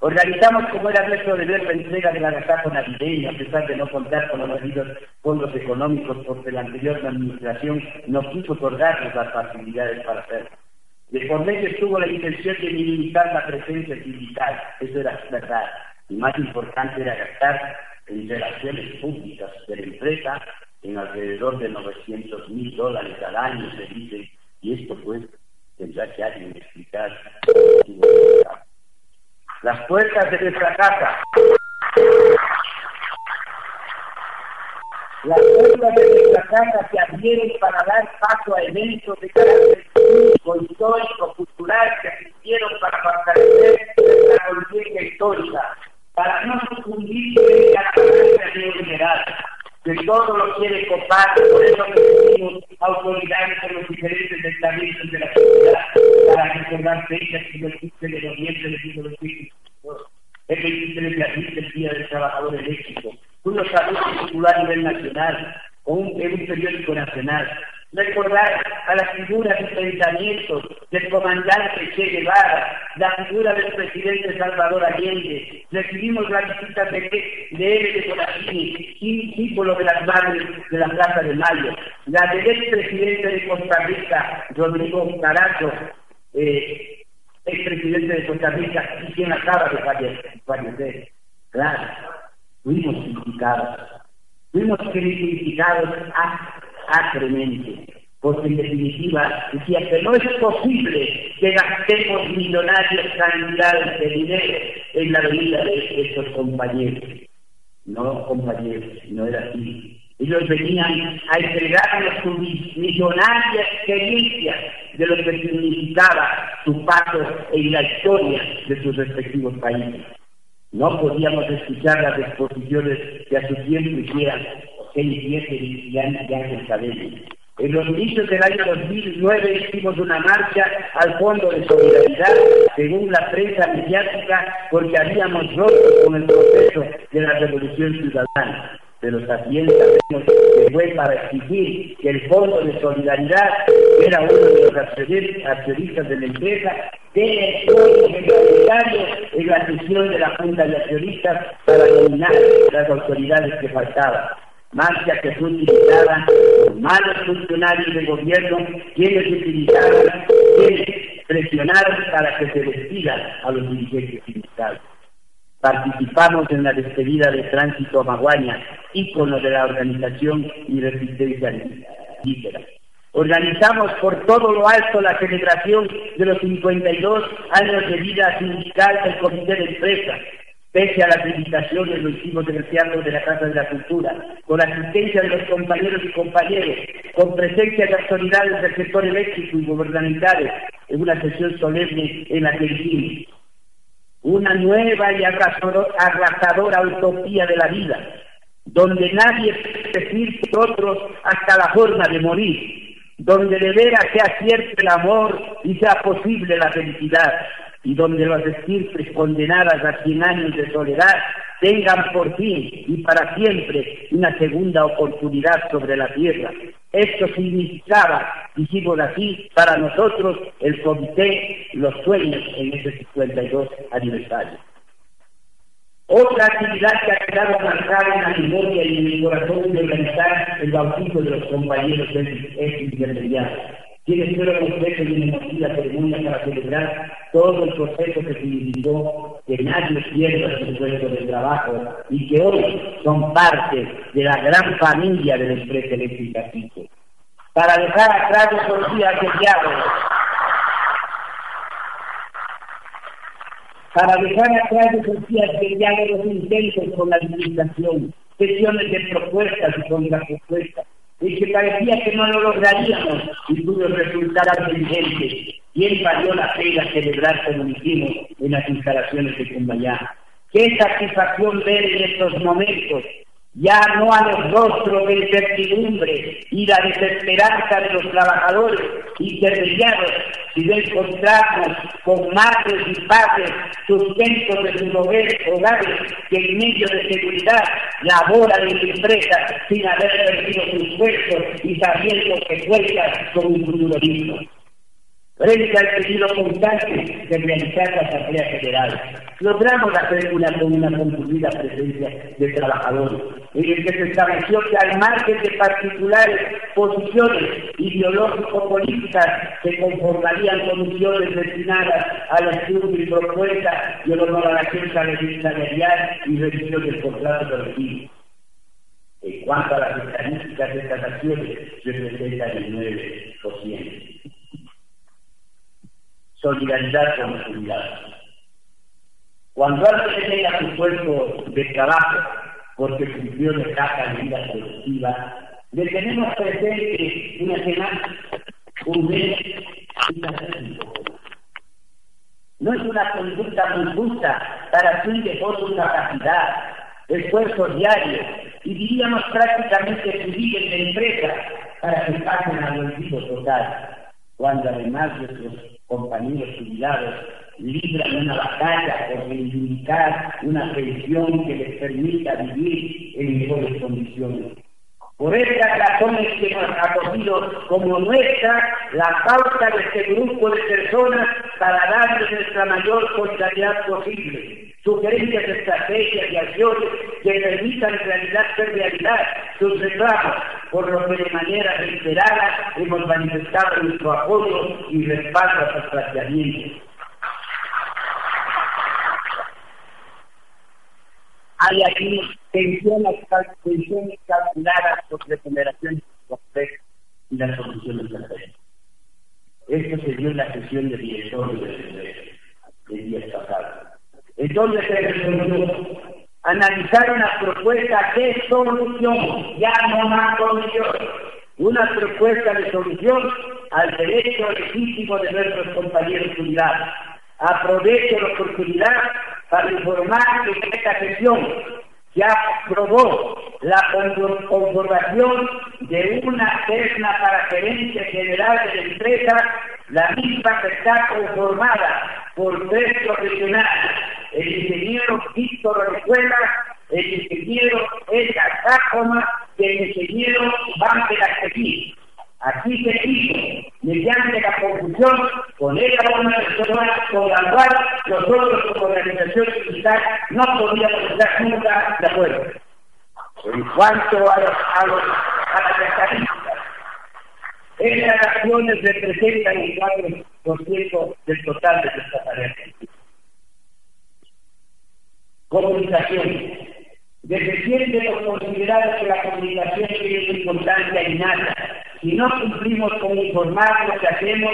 Organizamos como era nuestro deber la entrega de la agasajo navideña, a pesar de no contar con los debidos fondos económicos porque la anterior administración no quiso otorgarnos las facilidades para hacerlo. De por medio estuvo la intención de minimizar la presencia sindical, eso era verdad. Y más importante era gastar en relaciones públicas de la empresa en alrededor de 900 mil dólares al año, se dice, y esto pues tendrá que alguien explicar las puertas de nuestra casa. Las puertas de nuestra casa se abrieron para dar paso a eventos de carácter histórico, cultural que asistieron para fortalecer la conciencia histórica, para no confundir la de general que todo lo quiere copar, por eso necesitamos autoridades en los diferentes estamentos de la sociedad para recordar fechas y los 15 de noviembre de 1900. El 23 de abril del Día del Trabajador Eléctrico, un saludo popular a nivel nacional, o un, en un periódico nacional. Recordar a las figuras y pensamientos del comandante Che Guevara, la figura del presidente Salvador Allende, recibimos la visita de, de él de Corazini, símbolo de las madres de la Plaza de Mayo, la del expresidente de Costa Rica, Rodrigo Carazo, eh, expresidente de Costa Rica, y quien acaba de fallecer. Claro, fuimos criticados, fuimos criticados acremente porque en definitiva decía que no es posible que gastemos millonarias cantidades de dinero en la vida de estos compañeros. No, compañeros, no era así. Ellos venían a entregarnos su millonaria experiencia de lo que significaba su paso en la historia de sus respectivos países. No podíamos escuchar las exposiciones que a su tiempo hicieran que hiciese ya, ya sabemos. En los inicios del año 2009 hicimos una marcha al Fondo de Solidaridad, según la prensa mediática, porque habíamos roto con el proceso de la Revolución Ciudadana. Pero también sabemos que fue para exigir que el Fondo de Solidaridad, que era uno de los accionistas de la empresa, dé el solidario en la sesión de la Junta de Accionistas para eliminar las autoridades que faltaban marcha que fue utilizada por malos funcionarios del gobierno, quienes utilizaron, quienes presionaron para que se despidan a los dirigentes sindicales. Participamos en la despedida de Tránsito Maguaña, ícono de la organización y resistencia líbera. Organizamos por todo lo alto la celebración de los 52 años de vida sindical del Comité de Empresa, Pese a las limitaciones, lo hicimos en el Teatro de la Casa de la Cultura, con asistencia de los compañeros y compañeras, con presencia de autoridades del sector eléctrico y gubernamentales, en una sesión solemne en la que hicimos una nueva y arrasadora utopía de la vida, donde nadie puede decir que otros hasta la forma de morir, donde de veras sea cierto el amor y sea posible la felicidad, y donde las estirpes condenadas a cien años de soledad tengan por fin y para siempre una segunda oportunidad sobre la tierra. Esto significaba, dijimos así, para nosotros el comité Los Sueños en ese 52 aniversario. Otra actividad que ha quedado marcada en la memoria y en el corazón de organizar el bautizo de los compañeros es intermediario quienes fueron los jueces de una ceremonia para celebrar todo el proceso que significó que nadie pierda su puesto de trabajo y que hoy son parte de la gran familia de la empresa eléctrica Para dejar atrás esos días de diálogo, para dejar atrás esos días de diálogo intensos con la administración, sesiones de propuestas y contrapropuestas, y que parecía que no lo lograríamos y pudo resultar evidente. ¿Quién valió la pena celebrar como hicimos en las instalaciones de Cumbayá? Qué satisfacción ver en estos momentos ya no a los rostros de incertidumbre y la desesperanza de los trabajadores intermediarios, sino encontrarnos con madres y padres sustentos de sus hogares que en medio de seguridad laboran en su empresa sin haber perdido sus puestos y sabiendo que cuentan con un futuro digno. Frente al pedido constante de realizar la Asamblea General, logramos hacer una con una concluida presencia de trabajadores, en el que se estableció que al margen de particulares posiciones ideológico-políticas se conformarían comisiones destinadas al estudio y propuesta y a la honoración salarial y revisión del contrato. En cuanto a las estadísticas de estas acciones, representan el 9% solidaridad con la comunidad. Cuando alguien tenga su puesto de trabajo porque cumplió la etapa de vida productiva, le tenemos presente una semana, un mes, No es una conducta muy justa para quien dejó su capacidad, esfuerzo diario y diríamos prácticamente su vida en la empresa para que pasen al olvido total, cuando además de sus compañeros jubilados libran una batalla por reivindicar una pensión que les permita vivir en mejores condiciones. Por estas razones que hemos acogido como nuestra la pauta de este grupo de personas para darles nuestra mayor solidaridad posible, sugerencias, estrategias y acciones que permitan realidad ser realidad sus reclamos, por lo que de manera reiterada hemos manifestado nuestro apoyo y respaldo a sus planteamientos. Hay aquí tensiones, tensiones calculadas sobre generaciones complejas y las soluciones perfectas. Esto se dio en la sesión de director del de, día pasado. Entonces se resolvió analizar una propuesta de solución, ya no más solución, una propuesta de solución al derecho legítimo de nuestros compañeros unidad. Aprovecho la oportunidad para informar que esta sesión ya aprobó la conformación de una terna para gerencia general de la empresa, la misma que está conformada por tres profesionales, el ingeniero Víctor Recuela, el ingeniero Edgar Sácoma y el ingeniero Van de Aquí se hizo, mediante la confusión, con ella una persona con la cual nosotros como organización militar no podíamos estar nunca de acuerdo. En cuanto a, los, a, los, a las estadísticas, esas acciones representan el 4% del total de nuestra tarea. Comunicación. Desde siempre hemos considerado que la comunicación tiene importancia innata si no cumplimos con informar lo que hacemos,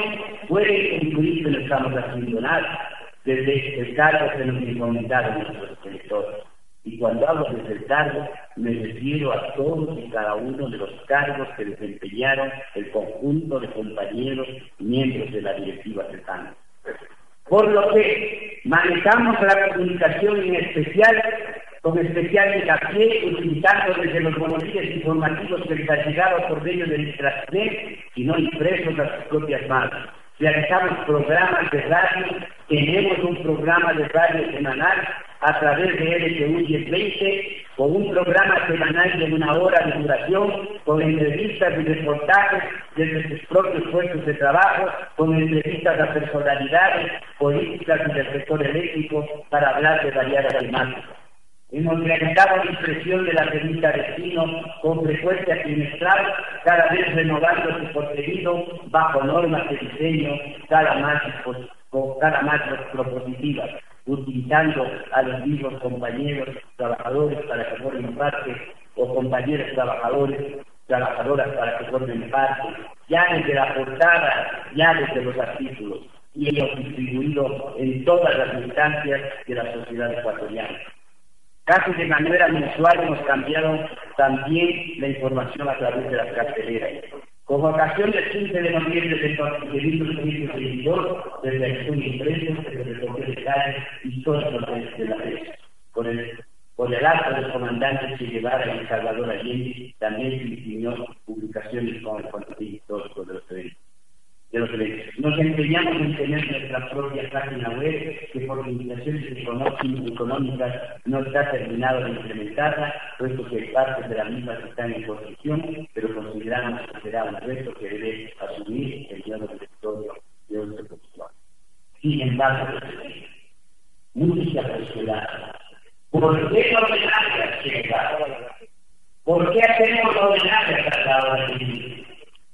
puede incluir que no estamos haciendo nada. Desde el cargo que nos encomendaron nuestros electores. Y cuando hablo desde el cargo, me refiero a todos y cada uno de los cargos que desempeñaron el conjunto de compañeros miembros de la directiva cercana. Por lo que manejamos la comunicación en especial con especial hincapié utilizando desde los boletines informativos llegado por medio de nuestras redes y no impresos a sus propias manos. Realizamos programas de radio, tenemos un programa de radio semanal a través de LTU 1020, con un programa semanal de una hora de duración, con entrevistas y reportajes desde sus propios puestos de trabajo, con entrevistas a personalidades políticas y del sector eléctrico para hablar de variadas temáticas. Hemos realizado la impresión de la revista Destino con frecuencia trimestral, cada vez renovando su contenido bajo normas de diseño cada más, cada más propositivas, utilizando a los mismos compañeros trabajadores para que formen parte o compañeros trabajadores trabajadoras para que formen parte, ya desde la portada, ya desde los artículos, y hemos distribuido en todas las instancias de la sociedad ecuatoriana. Casi de manera mensual hemos cambiado también la información a través de las carteleras. Con ocasión del 15 de noviembre de 2022, desde la acción impresa, desde el Consejo de Calle y todos los de la red. Con el, con el acto del comandante Che Guevara y Salvador Allende, también se diseñó publicaciones con el contenido histórico de los eventos de los Nos empeñamos en tener nuestra propia página web, que por limitaciones económicas no está terminado de implementarla, puesto que partes de la misma están en construcción, pero consideramos que será un reto que debe asumir el nuevo territorio de nuestro profesor. Sin embargo, muchos cuestionado, ¿por qué no homenaje a ¿Por qué hacemos homenaje a la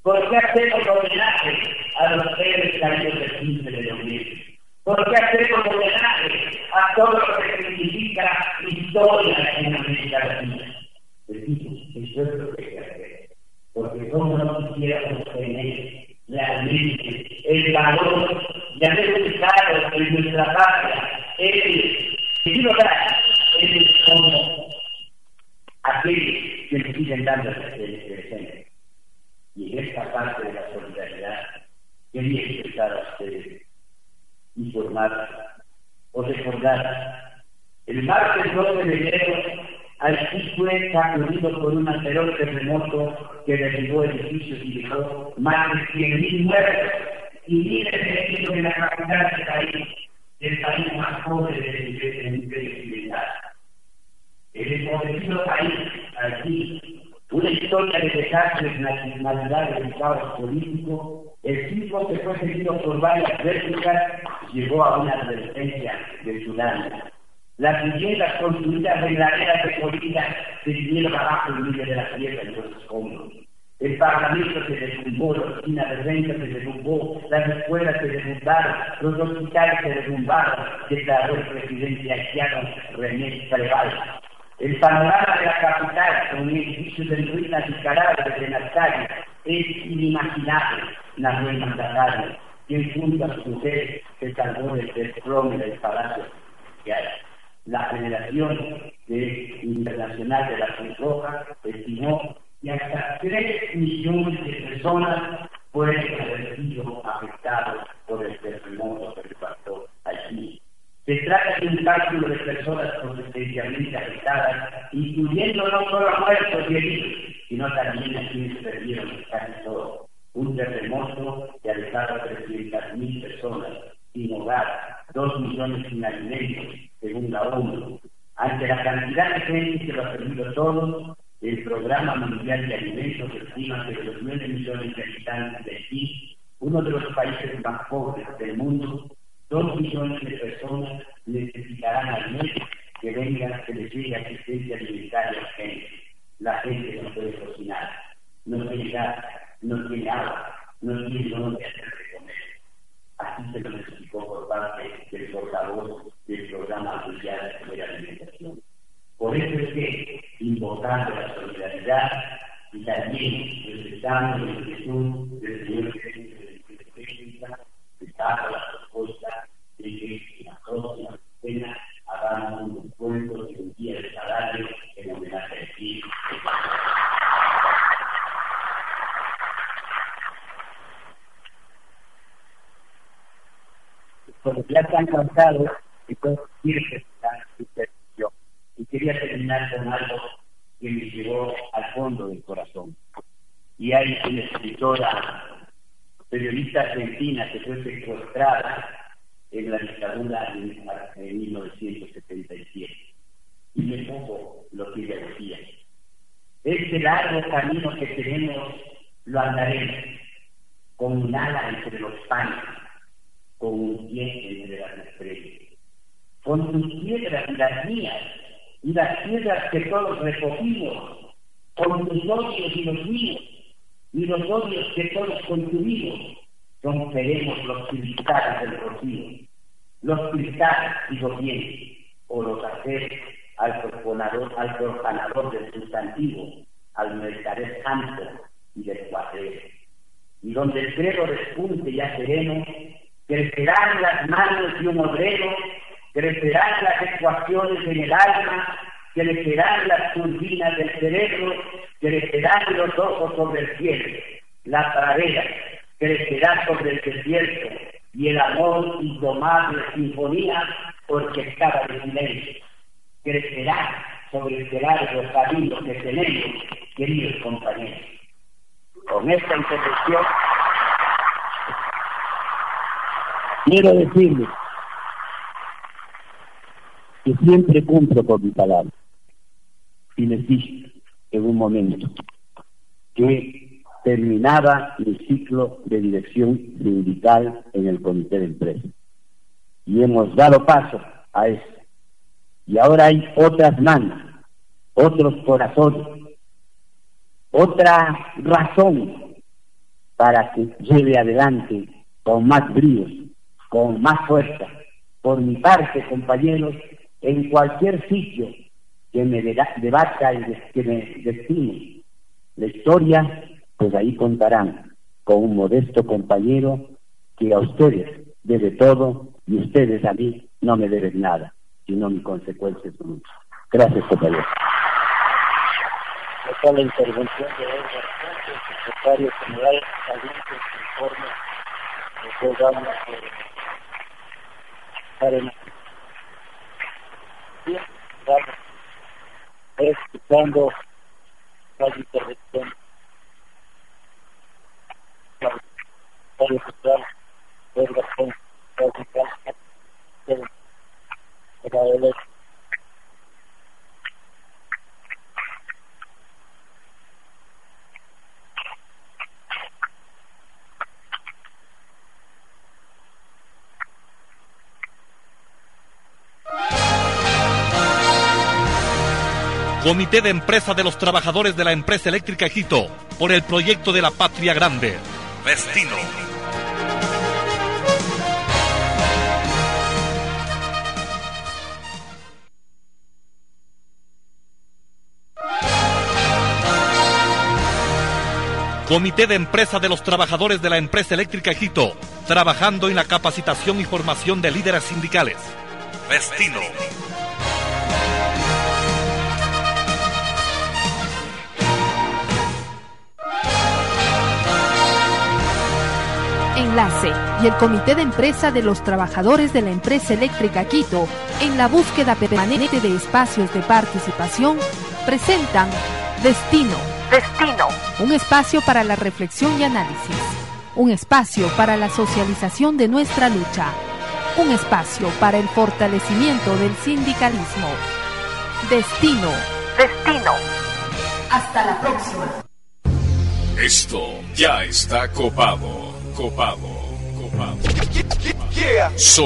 ¿Por qué hacemos homenaje a los seres caídos del 15 de noviembre? ¿Por qué hacemos homenaje a todo lo que significa historia en América Latina? Decimos, eso es lo que hay que hacer. Porque como no quisiéramos tener realmente el valor de haber buscado en nuestra patria el lugar es como aquellos que nos siguen dando el presente y en esta parte de la solidaridad quería expresar a ustedes, informar o recordar. El martes 12 de enero, Haití fue sacudido por un anterior terremoto que derribó edificios y dejó más de 100.000 muertos y miles de hechos en la capital del país, el país más pobre del imperio occidental. El empobrecido país, Haití, una historia de desastres, nacionalidades y caos político, el sismo que fue seguido por varias réplicas llegó a una advertencia de tsunami. Las viviendas construidas en laderas de colinas se vinieron abajo en medio de la tierra y los escombros. El parlamento se derrumbó, la oficina de renta se derrumbó, las escuelas se derrumbaron, los hospitales se derrumbaron, declaró el presidente haitiano René Preval. El panorama de la capital, con edificios de ruinas y cadáveres de las calles, es inimaginable. La mandatario, quien junto a su mujer se salvó del desplome del palacio La Federación Internacional de la Cruz Roja estimó que hasta 3 millones de personas pueden haber sido afectados por el terremoto que pasó allí. Se trata de un cálculo de personas potencialmente afectadas, incluyendo no solo muertos y heridos, sino también a quienes perdieron casi todo. Un terremoto que ha dejado a 300.000 personas sin hogar, 2 millones sin alimentos, según la ONU. Ante la cantidad de gente que lo ha perdido todo, el Programa Mundial de Alimentos estima que los 9 millones de habitantes de Haití, uno de los países más pobres del mundo, Dos millones de personas necesitarán al mes que vengan, que les llegue asistencia alimentaria a gente. La gente no puede cocinar, no tiene gas, no agua, no tiene dónde hacer de comer. Así se lo explicó por parte del portavoz del programa mundial de alimentación. Por eso es que, invocando la solidaridad y también respetando la inquietud del señor de la Técnica, está la propuesta de que la próxima cena hagamos un encuentro de un día de salario en homenaje a ti. Cuando ya están cansados, entonces quiere presentar su petición. Y quería terminar con algo que me llevó al fondo del corazón. Y hay una escritora periodista argentina que fue secuestrada en la dictadura en, 1977. Y me pongo lo que ella decía. Este largo camino que tenemos lo andaremos con un ala entre los panes, con un pie entre las estrellas, con tus piedras y las mías, y las piedras que todos recogimos, con tus odios y los míos, y los odios que todos consumimos, romperemos los cristales del rocío. Los cristales, digo bien, o los hacer al profanador, al profanador del sustantivo, al mercader santo y del cuadrero. Y donde el credo despunte ya sereno, crecerán las manos de un obrero, crecerán las ecuaciones en el alma, crecerán las turbinas del cerebro, crecerán los ojos sobre el cielo, la pradera crecerá sobre el desierto y el amor indomable sinfonía orquestada de silencio. Crecerá sobre este largo camino que tenemos, queridos compañeros. Con esta intervención quiero decirles que siempre cumplo con mi palabra y les dije en un momento que terminaba mi ciclo de dirección sindical en el comité de empresa. Y hemos dado paso a eso. Y ahora hay otras manos, otros corazones, otra razón para que lleve adelante con más bríos, con más fuerza. Por mi parte, compañeros, en cualquier sitio que me debata y que me destine la historia, pues ahí contarán con un modesto compañero que a ustedes debe todo y ustedes a mí no me deben nada, sino mi consecuencia es mucho. Gracias, compañero. El gracias escuchando las intervenciones. Para Comité de Empresa de los Trabajadores de la Empresa Eléctrica Quito, por el proyecto de la Patria Grande. Destino. Comité de Empresa de los Trabajadores de la Empresa Eléctrica Quito, trabajando en la capacitación y formación de líderes sindicales. Destino. Enlace y el Comité de Empresa de los Trabajadores de la Empresa Eléctrica Quito, en la búsqueda permanente de espacios de participación, presentan Destino Destino. Un espacio para la reflexión y análisis. Un espacio para la socialización de nuestra lucha. Un espacio para el fortalecimiento del sindicalismo. Destino. Destino. Hasta la próxima. Esto ya está copado. Copado. Copado. Son